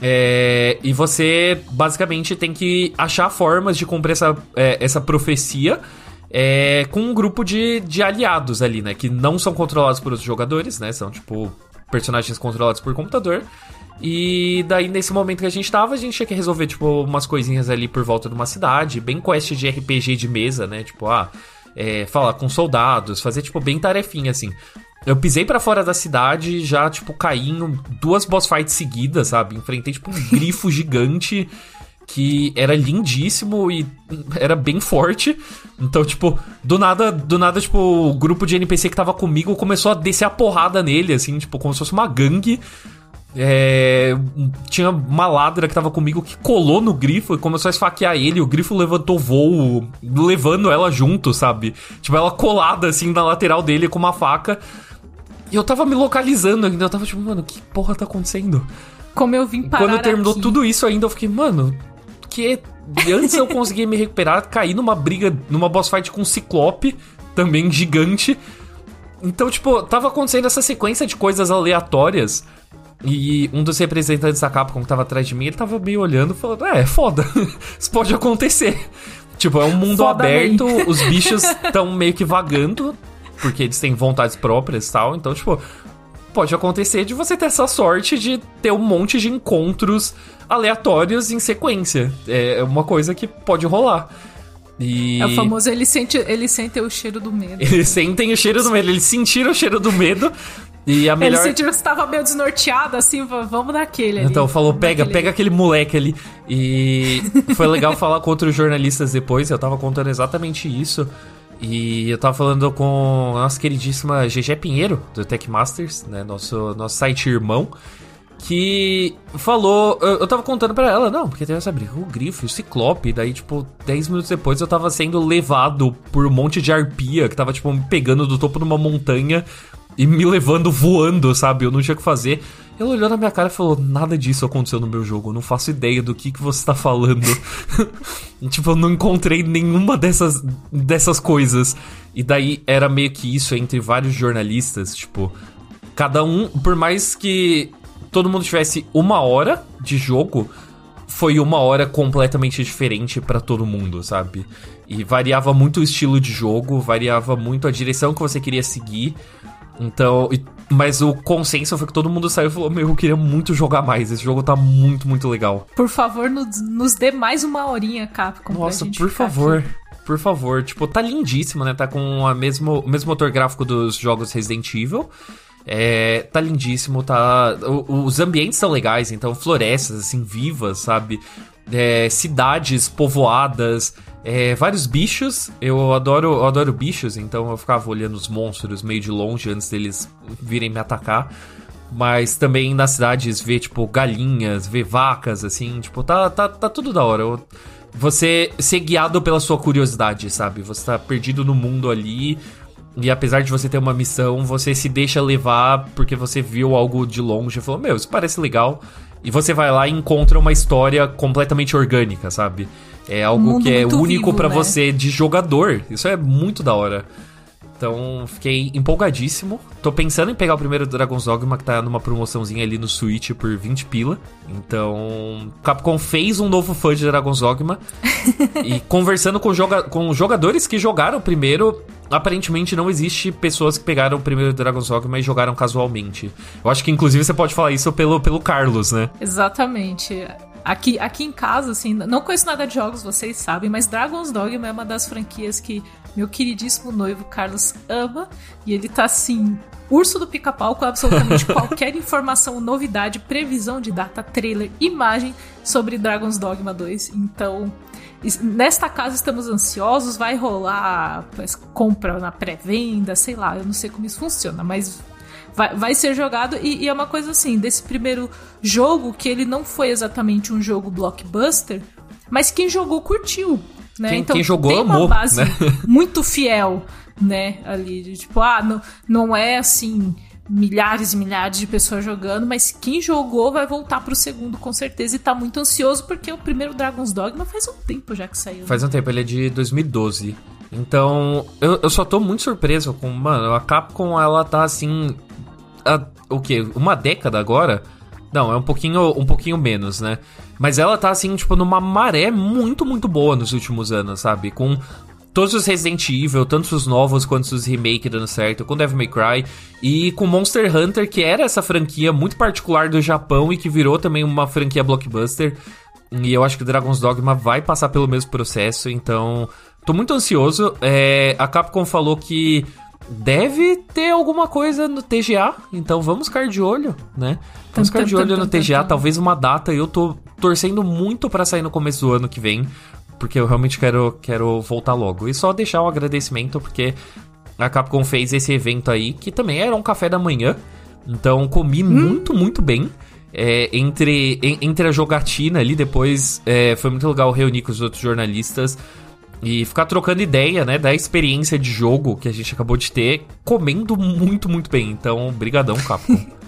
É, e você basicamente tem que achar formas de cumprir essa, é, essa profecia é, com um grupo de, de aliados ali, né? Que não são controlados por outros jogadores, né? São, tipo, personagens controlados por computador. E daí, nesse momento que a gente tava, a gente tinha que resolver, tipo, umas coisinhas ali por volta de uma cidade, bem quest de RPG de mesa, né? Tipo, ah, é, falar com soldados, fazer, tipo, bem tarefinha, assim. Eu pisei para fora da cidade e já, tipo, caí em duas boss fights seguidas, sabe? Enfrentei, tipo, um grifo gigante que era lindíssimo e era bem forte. Então, tipo, do nada, do nada, tipo, o grupo de NPC que tava comigo começou a descer a porrada nele, assim, tipo, como se fosse uma gangue. É, tinha uma ladra que tava comigo que colou no grifo e começou a esfaquear ele. O grifo levantou voo, levando ela junto, sabe? Tipo, ela colada assim na lateral dele com uma faca. E eu tava me localizando ainda. Eu tava tipo, mano, que porra tá acontecendo? Como eu vim parar Quando terminou aqui. tudo isso ainda, eu fiquei, mano, que. Antes eu consegui me recuperar, caí numa briga, numa boss fight com um ciclope, também gigante. Então, tipo, tava acontecendo essa sequência de coisas aleatórias e um dos representantes da Capcom que tava atrás de mim, ele tava meio olhando, falando: É, é foda, isso pode acontecer. Tipo, é um mundo foda aberto, bem. os bichos estão meio que vagando, porque eles têm vontades próprias e tal. Então, tipo, pode acontecer de você ter essa sorte de ter um monte de encontros aleatórios em sequência. É uma coisa que pode rolar. E... É o famoso, ele sente, ele sente o cheiro do medo. Eles sentem o cheiro do medo, eles sentiram o cheiro do medo e a melhor... Ele sentiu que estava meio desnorteado, assim, vamos naquele ali. Então falou, pega, pega aquele moleque ali. E foi legal falar com outros jornalistas depois, eu tava contando exatamente isso. E eu tava falando com a nossa queridíssima GG Pinheiro, do Tech Masters, né, nosso, nosso site irmão que falou. Eu, eu tava contando para ela, não, porque tem essa briga, o grifo, o ciclope. Daí, tipo, 10 minutos depois eu tava sendo levado por um monte de arpia que tava, tipo, me pegando do topo de uma montanha e me levando voando, sabe? Eu não tinha o que fazer. Ela olhou na minha cara e falou: Nada disso aconteceu no meu jogo, eu não faço ideia do que, que você tá falando. tipo, eu não encontrei nenhuma dessas, dessas coisas. E daí era meio que isso entre vários jornalistas, tipo, cada um, por mais que todo mundo tivesse uma hora de jogo, foi uma hora completamente diferente para todo mundo, sabe? E variava muito o estilo de jogo, variava muito a direção que você queria seguir. Então, mas o consenso foi que todo mundo saiu e falou: Meu, eu queria muito jogar mais. Esse jogo tá muito, muito legal. Por favor, nos, nos dê mais uma horinha, Capcom. Nossa, por favor. Aqui. Por favor, tipo, tá lindíssimo, né? Tá com a mesmo, o mesmo motor gráfico dos jogos Resident Evil. É, tá lindíssimo, tá. os ambientes são legais, então florestas assim vivas, sabe? É, cidades povoadas, é, vários bichos. Eu adoro, eu adoro bichos, então eu ficava olhando os monstros meio de longe antes deles virem me atacar. Mas também nas cidades ver, tipo, galinhas, ver vacas, assim, tipo, tá, tá, tá tudo da hora. Você ser guiado pela sua curiosidade, sabe? Você tá perdido no mundo ali. E apesar de você ter uma missão, você se deixa levar porque você viu algo de longe e falou: Meu, isso parece legal. E você vai lá e encontra uma história completamente orgânica, sabe? É algo que é único para né? você de jogador. Isso é muito da hora. Então, fiquei empolgadíssimo. Tô pensando em pegar o primeiro Dragon's Dogma, que tá numa promoçãozinha ali no Switch por 20 pila. Então, Capcom fez um novo fã de Dragon's Dogma. e conversando com, joga com jogadores que jogaram o primeiro, aparentemente não existe pessoas que pegaram o primeiro Dragon's Dogma e jogaram casualmente. Eu acho que, inclusive, você pode falar isso pelo, pelo Carlos, né? Exatamente. Aqui, aqui em casa, assim, não conheço nada de jogos, vocês sabem, mas Dragon's Dogma é uma das franquias que meu queridíssimo noivo Carlos ama. E ele tá assim, urso do pica-pau com absolutamente qualquer informação, novidade, previsão de data, trailer, imagem sobre Dragon's Dogma 2. Então, nesta casa estamos ansiosos, vai rolar compra na pré-venda, sei lá, eu não sei como isso funciona, mas vai, vai ser jogado e, e, é uma coisa assim, desse primeiro jogo que ele não foi exatamente um jogo blockbuster, mas quem jogou curtiu, né? Quem, então quem jogou tem uma amou, base né? muito fiel, né, ali, de, tipo, ah, não, não é assim milhares e milhares de pessoas jogando, mas quem jogou vai voltar pro segundo com certeza e tá muito ansioso porque o primeiro Dragon's Dogma faz um tempo já que saiu. Né? Faz um tempo, ele é de 2012. Então, eu, eu só tô muito surpreso com, mano, a Capcom ela tá assim a, o que? Uma década agora? Não, é um pouquinho, um pouquinho menos, né? Mas ela tá assim, tipo, numa maré muito, muito boa nos últimos anos, sabe? Com todos os Resident Evil, tanto os novos quanto os remake dando certo, com Devil May Cry e com Monster Hunter, que era essa franquia muito particular do Japão e que virou também uma franquia blockbuster. E eu acho que Dragon's Dogma vai passar pelo mesmo processo, então tô muito ansioso. É, a Capcom falou que deve ter alguma coisa no TGA, então vamos ficar de olho, né? Vamos ficar de olho no TGA, talvez uma data. Eu tô torcendo muito para sair no começo do ano que vem, porque eu realmente quero, quero voltar logo. E só deixar o um agradecimento, porque a Capcom fez esse evento aí, que também era um café da manhã. Então comi hum. muito, muito bem. É, entre, entre a jogatina ali, depois é, foi muito legal reunir com os outros jornalistas e ficar trocando ideia, né, da experiência de jogo que a gente acabou de ter, comendo muito, muito bem. Então, brigadão, Capcom.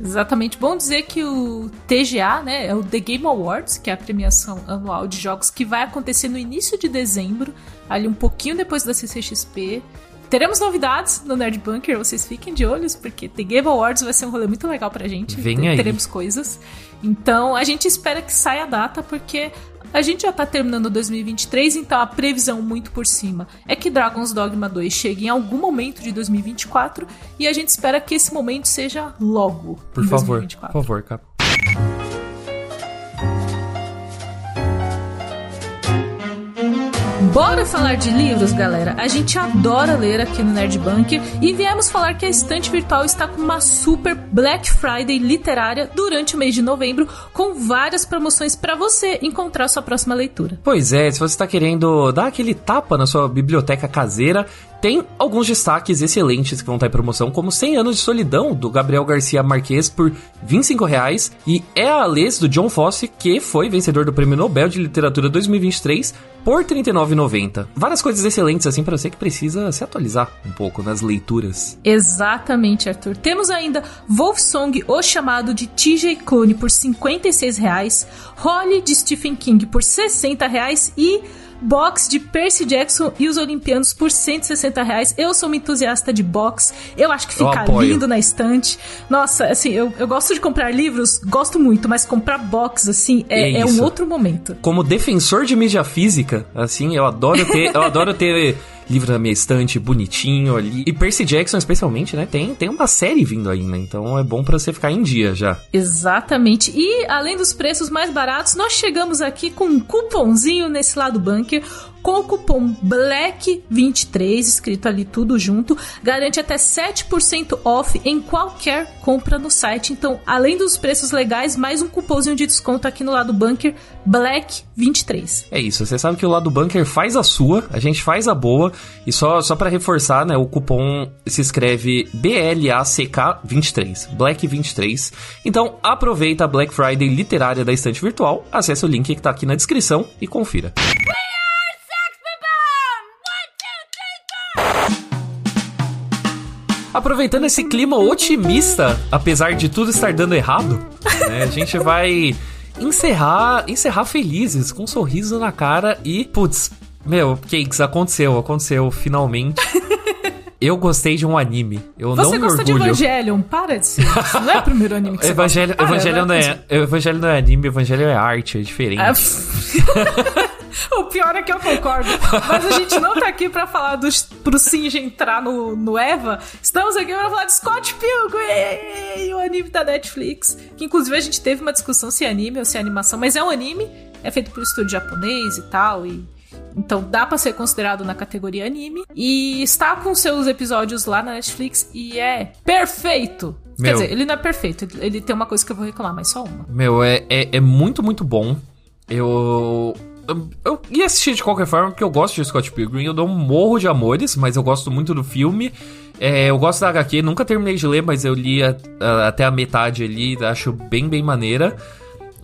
Exatamente. Bom dizer que o TGA, né, é o The Game Awards, que é a premiação anual de jogos que vai acontecer no início de dezembro, ali um pouquinho depois da CCXP. Teremos novidades no Nerd Bunker, vocês fiquem de olhos, porque The Game Awards vai ser um rolê muito legal pra gente. Vem aí. Teremos coisas. Então, a gente espera que saia a data, porque a gente já tá terminando 2023, então a previsão muito por cima é que Dragon's Dogma 2 chegue em algum momento de 2024 e a gente espera que esse momento seja logo. Por favor, 2024. por favor, Cap. Bora falar de livros, galera? A gente adora ler aqui no Nerd Bunker e viemos falar que a estante virtual está com uma super Black Friday literária durante o mês de novembro, com várias promoções para você encontrar sua próxima leitura. Pois é, se você está querendo dar aquele tapa na sua biblioteca caseira, Tem alguns destaques excelentes que vão estar em promoção, como 100 anos de solidão, do Gabriel Garcia Marques, por 25 reais, e É a Lez, do John Fosse, que foi vencedor do Prêmio Nobel de Literatura 2023, por R$ 39,90. Várias coisas excelentes, assim, para você que precisa se atualizar um pouco nas leituras. Exatamente, Arthur. Temos ainda Wolfsong, O Chamado, de TJ Clone, por 56 reais, Holly, de Stephen King, por 60 reais, e box de Percy Jackson e os Olimpianos por 160 reais. Eu sou uma entusiasta de box. Eu acho que fica lindo na estante. Nossa, assim, eu, eu gosto de comprar livros, gosto muito, mas comprar box, assim, é, é, é um outro momento. Como defensor de mídia física, assim, eu adoro ter, eu adoro ter livro na minha estante, bonitinho ali. E Percy Jackson, especialmente, né? Tem, tem uma série vindo aí, né? Então é bom para você ficar em dia já. Exatamente. E além dos preços mais baratos, nós chegamos aqui com um cupomzinho nesse lado bunker com o cupom BLACK23, escrito ali tudo junto, garante até 7% off em qualquer compra no site. Então, além dos preços legais, mais um cupomzinho de desconto aqui no lado bunker, BLACK23. É isso, você sabe que o lado bunker faz a sua, a gente faz a boa, e só, só para reforçar, né, o cupom se escreve BLACK23, BLACK23. Então, aproveita a Black Friday literária da estante virtual, acesse o link que tá aqui na descrição e confira. Aproveitando esse clima otimista, apesar de tudo estar dando errado, né, a gente vai encerrar, encerrar felizes, com um sorriso na cara e, putz, meu, Cakes, aconteceu, aconteceu, finalmente. Eu gostei de um anime. Eu Você não me gosta orgulho. de Evangelion? Para de ser. Isso não é o primeiro anime que você Evangelho, gosta. Evangelho, não é, Evangelho não é anime, Evangelho é arte, é diferente. É... o pior é que eu concordo. Mas a gente não tá aqui pra falar dos, pro Sinja entrar no, no Eva. Estamos aqui pra falar de Scott Pilgrim, o anime da Netflix. Que inclusive a gente teve uma discussão se é anime ou se é animação, mas é um anime. É feito por um estúdio japonês e tal. E então dá para ser considerado na categoria anime. E está com seus episódios lá na Netflix e é perfeito. Meu, Quer dizer, ele não é perfeito, ele tem uma coisa que eu vou reclamar, mas só uma. Meu, é, é, é muito, muito bom. Eu eu ia assistir de qualquer forma, porque eu gosto de Scott Pilgrim, eu um morro de amores, mas eu gosto muito do filme. É, eu gosto da HQ, nunca terminei de ler, mas eu li a, a, até a metade ali, acho bem, bem maneira.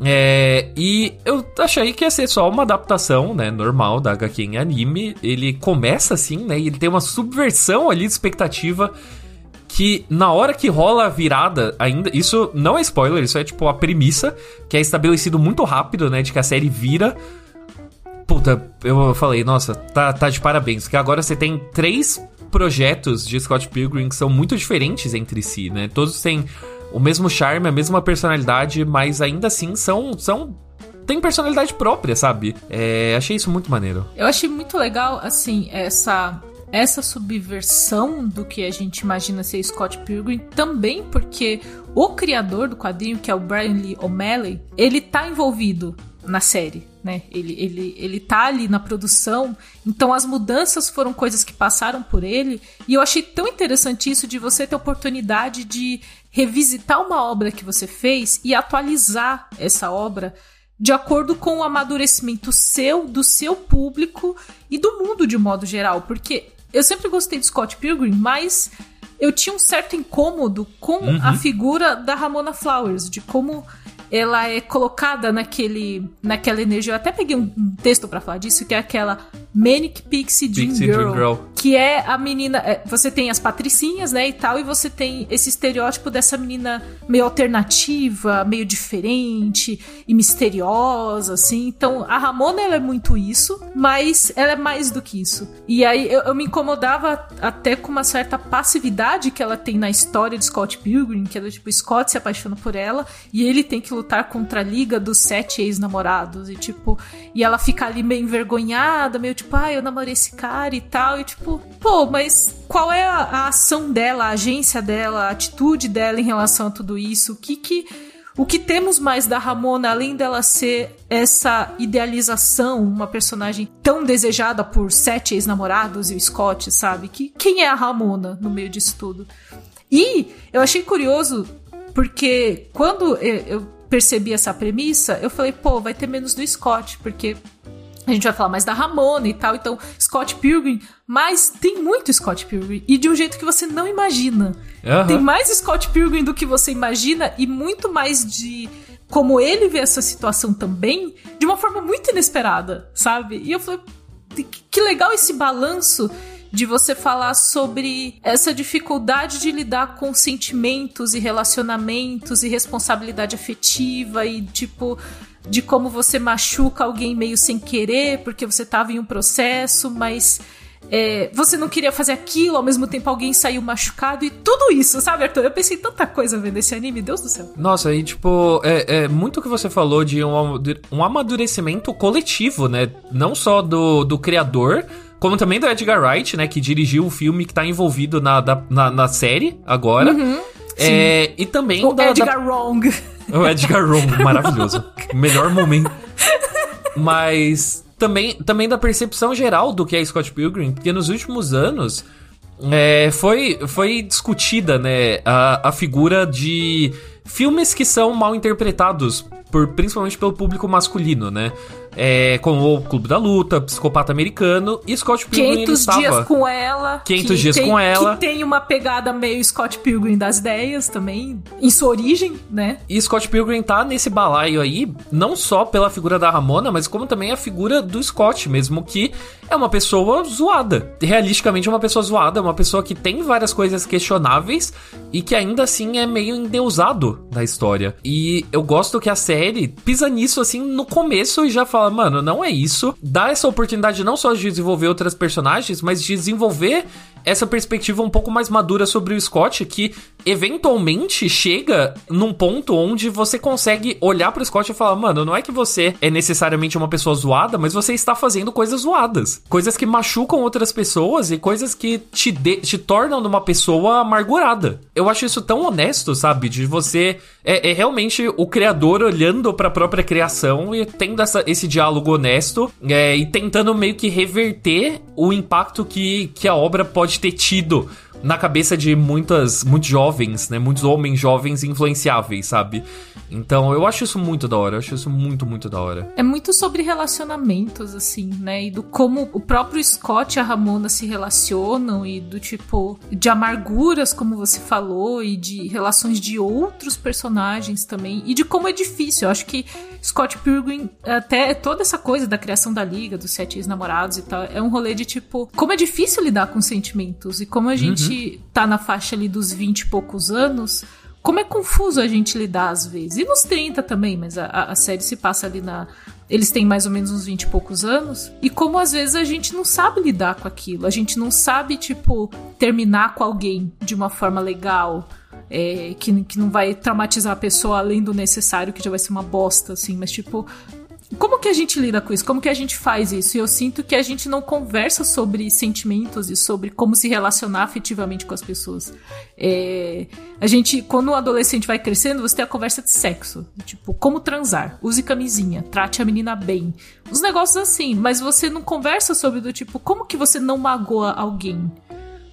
É, e eu achei que ia ser só uma adaptação, né, normal da HQ em anime. Ele começa assim, né, e ele tem uma subversão ali de expectativa que na hora que rola a virada, ainda. Isso não é spoiler, isso é tipo a premissa, que é estabelecido muito rápido, né? De que a série vira Puta, eu falei, nossa, tá, tá de parabéns. Que agora você tem três projetos de Scott Pilgrim que são muito diferentes entre si, né? Todos têm o mesmo charme, a mesma personalidade, mas ainda assim são, são tem personalidade própria, sabe? É, achei isso muito maneiro. Eu achei muito legal, assim, essa essa subversão do que a gente imagina ser Scott Pilgrim, também porque o criador do quadrinho, que é o Brian Lee O'Malley, ele tá envolvido na série, né? Ele, ele, ele tá ali na produção, então as mudanças foram coisas que passaram por ele, e eu achei tão interessante isso de você ter oportunidade de revisitar uma obra que você fez e atualizar essa obra de acordo com o amadurecimento seu, do seu público e do mundo de modo geral, porque eu sempre gostei de Scott Pilgrim, mas eu tinha um certo incômodo com uhum. a figura da Ramona Flowers, de como ela é colocada naquele, naquela energia. Eu até peguei um, texto para falar disso, que é aquela Manic Pixie Dream, Pixie Girl, Dream Girl, que é a menina. É, você tem as patricinhas, né, e tal, e você tem esse estereótipo dessa menina meio alternativa, meio diferente e misteriosa, assim. Então, a Ramona ela é muito isso, mas ela é mais do que isso. E aí eu, eu me incomodava até com uma certa passividade que ela tem na história de Scott Pilgrim, que é tipo, Scott se apaixona por ela e ele tem que lutar contra a liga dos sete ex-namorados. E, tipo, e ela fica ali meio envergonhada, meio tipo, ah, eu namorei esse cara e tal. E, tipo, pô, mas qual é a, a ação dela, a agência dela, a atitude dela em relação a tudo isso? O que que. O que temos mais da Ramona, além dela ser essa idealização, uma personagem tão desejada por sete ex-namorados e o Scott, sabe? Que, quem é a Ramona no meio disso tudo? E eu achei curioso porque quando eu, percebi essa premissa, eu falei, pô, vai ter menos do Scott, porque A gente vai falar mais da Ramona e tal, então Scott Pilgrim, mas tem muito Scott Pilgrim e de um jeito que você não imagina. Uhum. Tem mais Scott Pilgrim do que você imagina e muito mais de como ele vê essa situação também, de uma forma muito inesperada, sabe? E eu falei, que legal esse balanço de você falar sobre essa dificuldade de lidar com sentimentos e relacionamentos e responsabilidade afetiva e tipo de como você machuca alguém meio sem querer porque você estava em um processo, mas é, você não queria fazer aquilo, ao mesmo tempo alguém saiu machucado e tudo isso, sabe, Arthur? Eu pensei tanta coisa vendo esse anime, Deus do céu. Nossa, e tipo, é, é muito que você falou de um, um amadurecimento coletivo, né? Não só do, do criador, como também do Edgar Wright, né? Que dirigiu o filme que tá envolvido na, da, na, na, série agora. Uhum, é, e também o da, Edgar da... Wrong. O Edgar Wrong, maravilhoso. Melhor momento. Mas também, também da percepção geral do que é Scott Pilgrim, porque nos últimos anos é, foi, foi discutida né, a, a figura de filmes que são mal interpretados, por, principalmente pelo público masculino, né? É, com o Clube da Luta, Psicopata Americano e Scott Pilgrim 500 estava... dias com ela. 500 dias tem, com ela. Que tem uma pegada meio Scott Pilgrim das ideias também, em sua origem, né? E Scott Pilgrim tá nesse balaio aí, não só pela figura da Ramona, mas como também a figura do Scott mesmo, que é uma pessoa zoada. Realisticamente é uma pessoa zoada, uma pessoa que tem várias coisas questionáveis e que ainda assim é meio endeusado da história. E eu gosto que a série pisa nisso assim no começo e já fala fala, mano, não é isso. Dá essa oportunidade não só de desenvolver outras personagens, mas de desenvolver essa perspectiva um pouco mais madura sobre o Scott, que eventualmente chega num ponto onde você consegue olhar pro Scott e falar, mano, não é que você é necessariamente uma pessoa zoada, mas você está fazendo coisas zoadas. Coisas que machucam outras pessoas e coisas que te, de, te tornam numa pessoa amargurada. Eu acho isso tão honesto, sabe? De você. É, é realmente o criador olhando para a própria criação e tendo essa, esse diálogo honesto é, e tentando meio que reverter o impacto que, que a obra pode ter tido na cabeça de muitas, muitos jovens, né? Muitos homens jovens influenciáveis, sabe? Então eu acho isso muito da hora, eu acho isso muito, muito da hora. É muito sobre relacionamentos, assim, né? E do como o próprio Scott e a Ramona se relacionam e do tipo de amarguras, como você falou, e de relações de outros personagens também, e de como é difícil. Eu acho que Scott Pilgrim, até toda essa coisa da criação da liga, dos sete ex-namorados e tal, é um rolê de tipo, como é difícil lidar com sentimentos e como a gente uhum. tá na faixa ali dos 20 e poucos anos como é confuso a gente lidar às vezes. E nos 30 também, mas a, a série se passa ali na. Eles têm mais ou menos uns 20 e poucos anos. E como às vezes a gente não sabe lidar com aquilo. A gente não sabe, tipo, terminar com alguém de uma forma legal. É, que, que não vai traumatizar a pessoa além do necessário, que já vai ser uma bosta, assim. Mas, tipo, como que a gente lida com isso? Como que a gente faz isso? E eu sinto que a gente não conversa sobre sentimentos e sobre como se relacionar afetivamente com as pessoas. É, a gente, quando o adolescente vai crescendo, você tem a conversa de sexo. Tipo, como transar, use camisinha, trate a menina bem. Os negócios assim, mas você não conversa sobre do tipo, como que você não magoa alguém?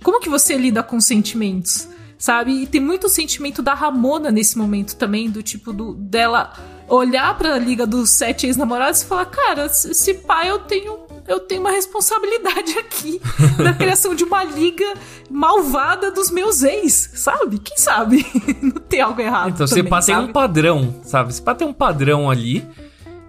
Como que você lida com sentimentos? Sabe? E tem muito sentimento da Ramona nesse momento também, do tipo, do, dela olhar pra liga dos sete ex-namorados e falar: Cara, esse pai eu tenho eu tenho uma responsabilidade aqui na criação de uma liga malvada dos meus ex, sabe? Quem sabe? Não tem algo errado. Então, também, você tem um padrão, sabe? Você tem um padrão ali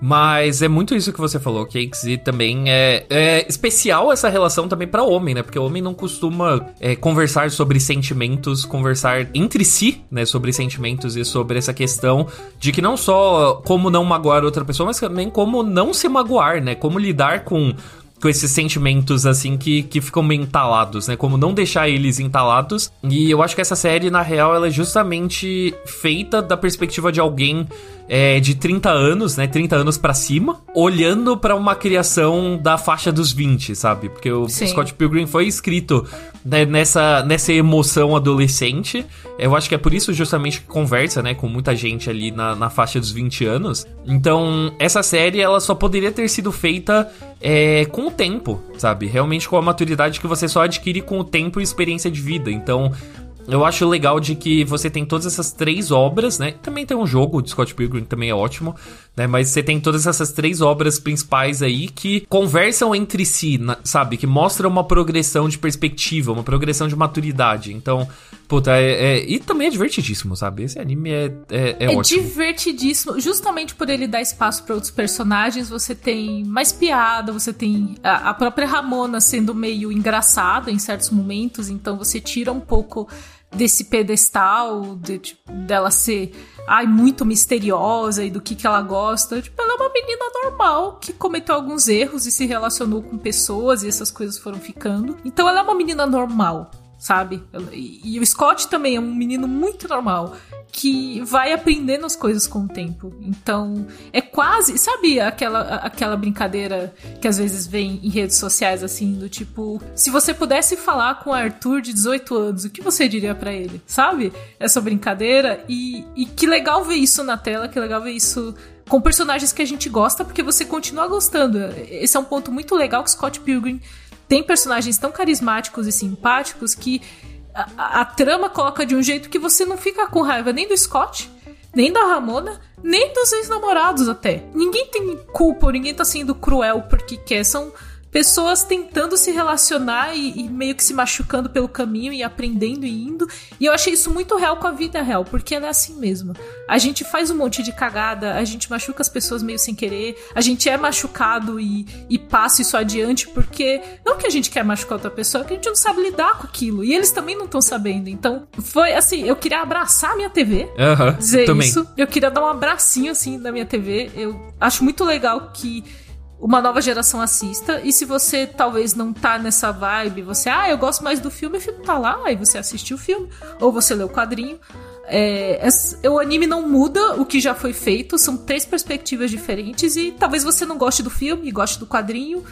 mas é muito isso que você falou, Cakes, e também é, é especial essa relação também para homem, né? Porque o homem não costuma é, conversar sobre sentimentos, conversar entre si, né? Sobre sentimentos e sobre essa questão de que não só como não magoar outra pessoa, mas também como não se magoar, né? Como lidar com com esses sentimentos, assim, que, que ficam meio entalados, né? Como não deixar eles entalados. E eu acho que essa série, na real, ela é justamente feita da perspectiva de alguém é, de 30 anos, né? 30 anos para cima, olhando para uma criação da faixa dos 20, sabe? Porque o Sim. Scott Pilgrim foi escrito né, nessa, nessa emoção adolescente. Eu acho que é por isso justamente que conversa, né, com muita gente ali na, na faixa dos 20 anos. Então, essa série, ela só poderia ter sido feita é, com o tempo, sabe? Realmente com a maturidade que você só adquire com o tempo e experiência de vida. Então, eu acho legal de que você tem todas essas três obras, né? Também tem um jogo de Scott Pilgrim também é ótimo, né? Mas você tem todas essas três obras principais aí que conversam entre si, sabe? Que mostram uma progressão de perspectiva, uma progressão de maturidade. Então, puta, é, é... e também é divertidíssimo, sabe? Esse anime é, é, é, é ótimo. É divertidíssimo. Justamente por ele dar espaço para outros personagens, você tem mais piada, você tem a, a própria Ramona sendo meio engraçada em certos momentos, então você tira um pouco desse pedestal de, tipo, dela ser ai, muito misteriosa e do que, que ela gosta. Tipo, ela é uma menina normal que cometeu alguns erros e se relacionou com pessoas e essas coisas foram ficando. Então ela é uma menina normal sabe? E, o Scott também é um menino muito normal que vai aprendendo as coisas com o tempo. Então, é quase, sabe aquela aquela brincadeira que às vezes vem em redes sociais assim, do tipo, se você pudesse falar com o Arthur de 18 anos, o que você diria para ele? Sabe? Essa brincadeira e, e que legal ver isso na tela, que legal ver isso com personagens que a gente gosta, porque você continua gostando. Esse é um ponto muito legal que Scott Pilgrim tem personagens tão carismáticos e simpáticos que a, a, trama coloca de um jeito que você não fica com raiva nem do Scott, nem da Ramona, nem dos ex-namorados até. Ninguém tem culpa, ninguém tá sendo cruel porque quer. São pessoas tentando se relacionar e, e, meio que se machucando pelo caminho e aprendendo e indo. E eu achei isso muito real com a vida real, porque ela é assim mesmo. A gente faz um monte de cagada, a gente machuca as pessoas meio sem querer, a gente é machucado e, e passa isso adiante porque. Não que a gente quer machucar outra pessoa, é que a gente não sabe lidar com aquilo. E eles também não estão sabendo. Então, foi assim, eu queria abraçar a minha TV, uhum, dizer também. isso. Eu queria dar um abracinho assim na minha TV. Eu acho muito legal que uma nova geração assista. E se você talvez não tá nessa vibe, você, ah, eu gosto mais do filme, o filme tá lá, aí você assiste o filme, ou você lê o quadrinho. É, é, o anime não muda o que já foi feito, são três perspectivas diferentes e talvez você não goste do filme, goste do quadrinho,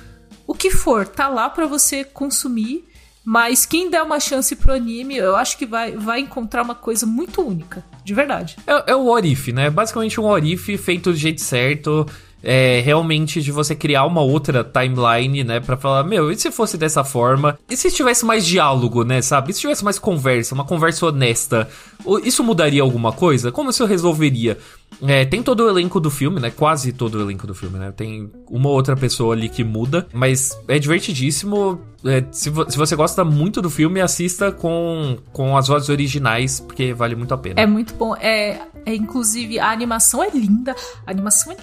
o que for, tá lá para você consumir. Mas quem der uma chance pro anime, eu acho que vai, vai encontrar uma coisa muito única, de verdade. É, é o Orif, né? Basicamente um Orif feito do jeito certo é, realmente de você criar uma outra timeline, né? Pra falar, meu, e se fosse dessa forma? E se tivesse mais diálogo, né? Sabe? E se tivesse mais conversa, uma conversa honesta? Isso mudaria alguma coisa? Como isso resolveria? É, tem todo o elenco do filme, né? Quase todo o elenco do filme, né? Tem uma outra pessoa ali que muda, mas é divertidíssimo. É, se, vo se, você gosta muito do filme, assista com, com as vozes originais, porque vale muito a pena. É muito bom. É, é inclusive, a animação é linda. A animação é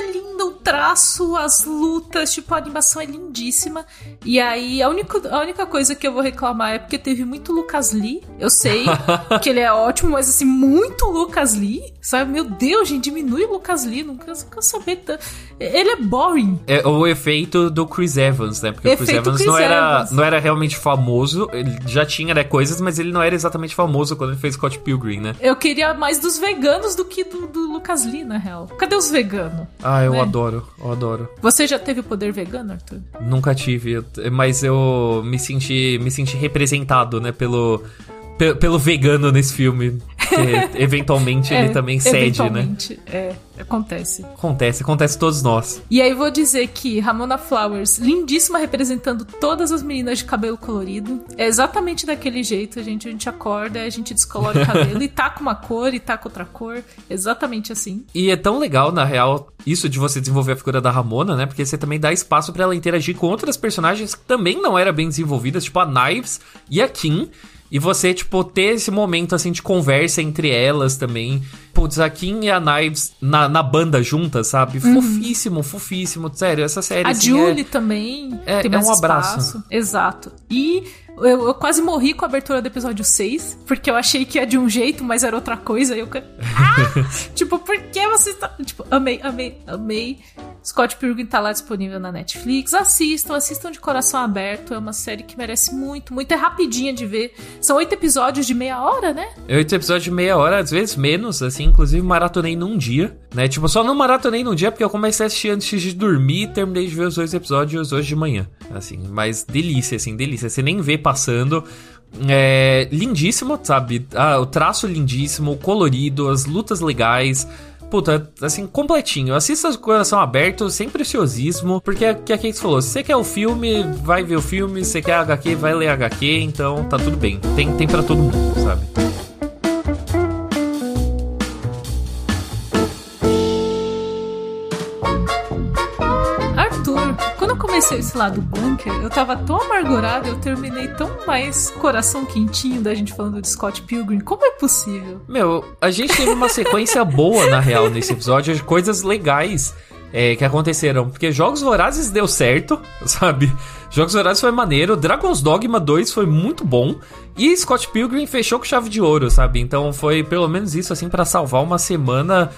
linda linda, o traço, as lutas, tipo, a animação é lindíssima. E aí, a única, a única coisa que eu vou reclamar é porque teve muito Lucas Lee. Eu sei que ele é ótimo, mas assim, muito Lucas Lee, sabe? Meu Deus, gente, diminui o Lucas Lee, não quero, não quero saber. Ele é boring. É o efeito do Chris Evans, né? Porque efeito o Chris Evans, Chris não, era, Evans. não era realmente famoso, ele já tinha né, coisas, mas ele não era exatamente famoso quando ele fez Scott Pilgrim, né? Eu queria mais dos veganos do que do, do Lucas Lee, na real. Cadê os veganos? Ah, eu né? adoro, eu adoro. Você já teve o poder vegano, Arthur? Nunca tive, mas eu me senti, me senti representado, né, pelo, pelo vegano nesse filme. Que eventualmente é, ele também cede, né? É, acontece. Acontece, acontece todos nós. E aí vou dizer que Ramona Flowers, lindíssima representando todas as meninas de cabelo colorido. É exatamente daquele jeito, a gente, a gente acorda, a gente descolora o cabelo e tá com uma cor e tá com outra cor. Exatamente assim. E é tão legal, na real, isso de você desenvolver a figura da Ramona, né? Porque você também dá espaço para ela interagir com outras personagens que também não eram bem desenvolvidas, tipo a Knives e a Kim. E você, tipo, ter esse momento, assim, de conversa entre elas também. Putz, a Kim e a Knives na, na banda juntas, sabe? Uhum. Fofíssimo, fofíssimo. Sério, essa série. A assim, Julie é... também. É, é um abraço. Espaço. Exato. E eu, eu, quase morri com a abertura do episódio 6, porque eu achei que ia de um jeito, mas era outra coisa. E eu. Ah! tipo, por que você tá. Tipo, amei, amei, amei. Scott Pilgrim tá lá disponível na Netflix. Assistam, assistam de coração aberto. É uma série que merece muito, muito. É rapidinha de ver. São oito episódios de meia hora, né? Oito episódios de meia hora, às vezes menos, assim. Inclusive, maratonei num dia, né? Tipo, só não maratonei num dia porque eu comecei a assistir antes de dormir e terminei de ver os dois episódios hoje de manhã. Assim, mas delícia, assim, delícia. Você nem vê passando. É lindíssimo, sabe? Ah, o traço lindíssimo, colorido, as lutas legais. puta, assim, completinho. Assista o coração aberto, sem preciosismo, porque é que a Kate falou, se você quer o filme, vai ver o filme, se você quer HQ, vai ler HQ, então tá tudo bem. Tem, tem para todo mundo, sabe? Comecei esse lado bunker, eu tava tão amargurado, eu terminei tão mais coração quentinho da gente falando de Scott Pilgrim. Como é possível? Meu, a gente teve uma sequência boa, na real, nesse episódio, de coisas legais. É, que aconteceram. Porque Jogos Vorazes deu certo, sabe? Jogos Vorazes foi maneiro, Dragon's Dogma 2 foi muito bom, e Scott Pilgrim fechou com chave de ouro, sabe? Então foi pelo menos isso, assim, para salvar uma semana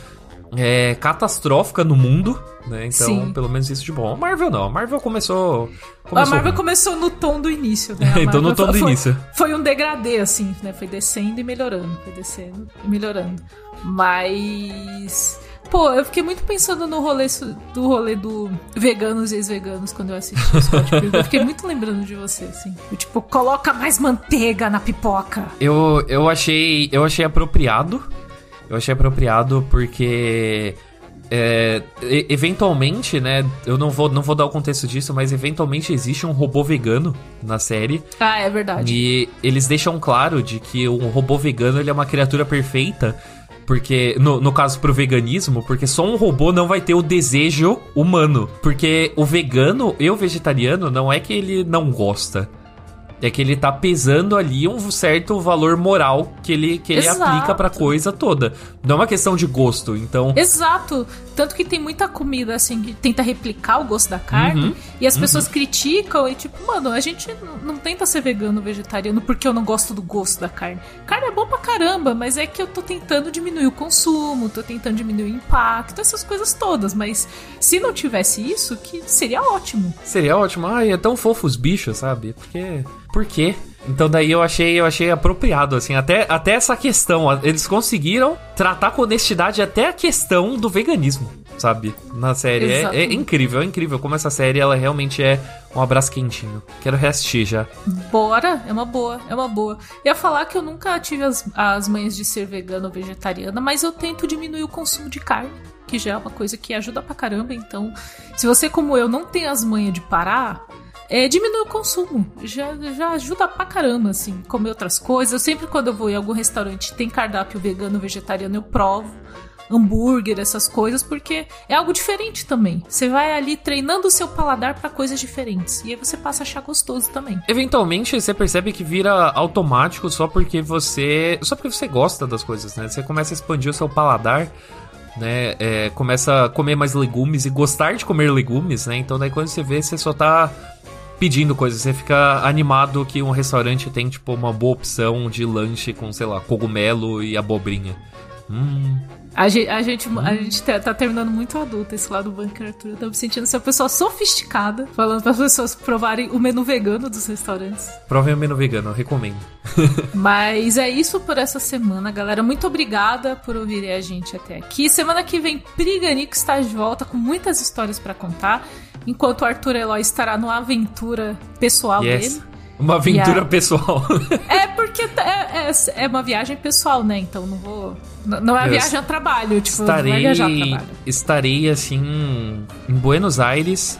é, catastrófica no mundo, né? Então, Sim. pelo menos isso de bom. A Marvel não, a Marvel começou. começou a Marvel ruim. começou no tom do início, né? então no tom do foi, início. Foi um degradê, assim, né? Foi descendo e melhorando, foi descendo e melhorando. Mas. Pô, eu fiquei muito pensando no rolê do rolê do veganos e ex-veganos quando eu assisti o Scott Eu fiquei muito lembrando de você, assim. Eu, tipo, coloca mais manteiga na pipoca. Eu, eu achei. Eu achei apropriado eu achei apropriado porque é, eventualmente, né? Eu não vou, não vou dar o contexto disso, mas eventualmente existe um robô vegano na série. Ah, é verdade. E eles deixam claro de que um robô vegano ele é uma criatura perfeita. Porque, no, no caso pro veganismo, porque só um robô não vai ter o desejo humano. Porque o vegano e o vegetariano não é que ele não gosta. É que ele tá pesando ali um certo valor moral que ele, que ele aplica pra coisa toda. Não é uma questão de gosto, então. Exato. Tanto que tem muita comida, assim, que tenta replicar o gosto da carne. Uhum, e as uhum. pessoas criticam e, tipo, mano, a gente não tenta ser vegano, vegetariano, porque eu não gosto do gosto da carne. Carne é bom pra caramba, mas é que eu tô tentando diminuir o consumo, tô tentando diminuir o impacto, essas coisas todas. Mas se não tivesse isso, que seria ótimo. Seria ótimo. Ai, é tão fofo os bichos, sabe? Porque. Por quê? Então daí eu achei, eu achei apropriado, assim, até, até essa questão. Eles conseguiram tratar com honestidade até a questão do veganismo, sabe? Na série. É, é, incrível, é incrível como essa série ela realmente é um abraço quentinho. Quero reassistir já. Bora, é uma boa, é uma boa. Ia falar que eu nunca tive as, as manhas de ser vegana ou vegetariana, mas eu tento diminuir o consumo de carne que já é uma coisa que ajuda pra caramba. Então, se você, como eu, não tem as manhas de parar, é, diminui o consumo. Já, já ajuda pra caramba, assim, comer outras coisas. Eu sempre, quando eu vou em algum restaurante tem cardápio vegano, vegetariano, eu provo hambúrguer, essas coisas, porque é algo diferente também. Você vai ali treinando o seu paladar para coisas diferentes. E aí você passa a achar gostoso também. Eventualmente você percebe que vira automático só porque você. Só porque você gosta das coisas, né? Você começa a expandir o seu paladar. Né, é, começa a comer mais legumes e gostar de comer legumes, né? Então daí quando você vê, você só tá pedindo coisas. Você fica animado que um restaurante tem, tipo, uma boa opção de lanche com, sei lá, cogumelo e abobrinha. Hum. A gente, a gente, a gente tá, tá, terminando muito adulto esse lado do Bunker Arthur. Eu tô me sentindo ser uma pessoa sofisticada, falando para as pessoas provarem o menu vegano dos restaurantes. Provem o menu vegano, eu recomendo. Mas é isso por essa semana, galera. Muito obrigada por ouvirem a gente até aqui. Semana que vem, Priganico está de volta com muitas histórias para contar enquanto o Arthur Eloy estará numa aventura pessoal yes. dele. Uma aventura pessoal. é porque é, é, é, uma viagem pessoal, né? Então não vou. Não é uma viagem a trabalho, tipo, estarei, não é viajar a trabalho. Estarei assim em Buenos Aires.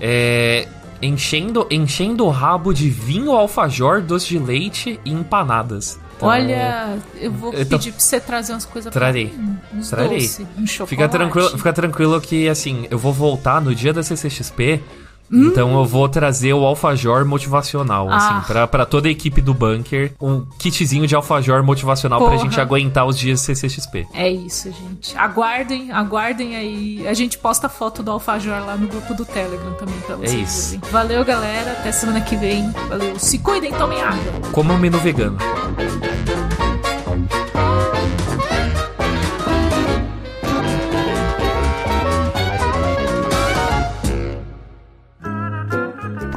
É, enchendo, enchendo o rabo de vinho alfajor, doce de leite e empanadas. Então, Olha, eu vou então, pedir pra você trazer umas coisas pra mim. Trarei. Doce, um chocolate. Fica tranquilo, fica tranquilo que, assim, eu vou voltar no dia da CCXP Hum. Então eu vou trazer o alfajor motivacional, assim, ah. assim, pra, pra toda a equipe do bunker. Um kitzinho de alfajor motivacional Porra. pra gente aguentar os dias CCXP. É isso, gente. Aguardem, aguardem aí. A gente posta foto do alfajor lá no grupo do Telegram também pra vocês. É isso. Verem. Valeu, galera. Até semana que vem. Valeu. Se cuidem, tomem água. Como um menu vegano.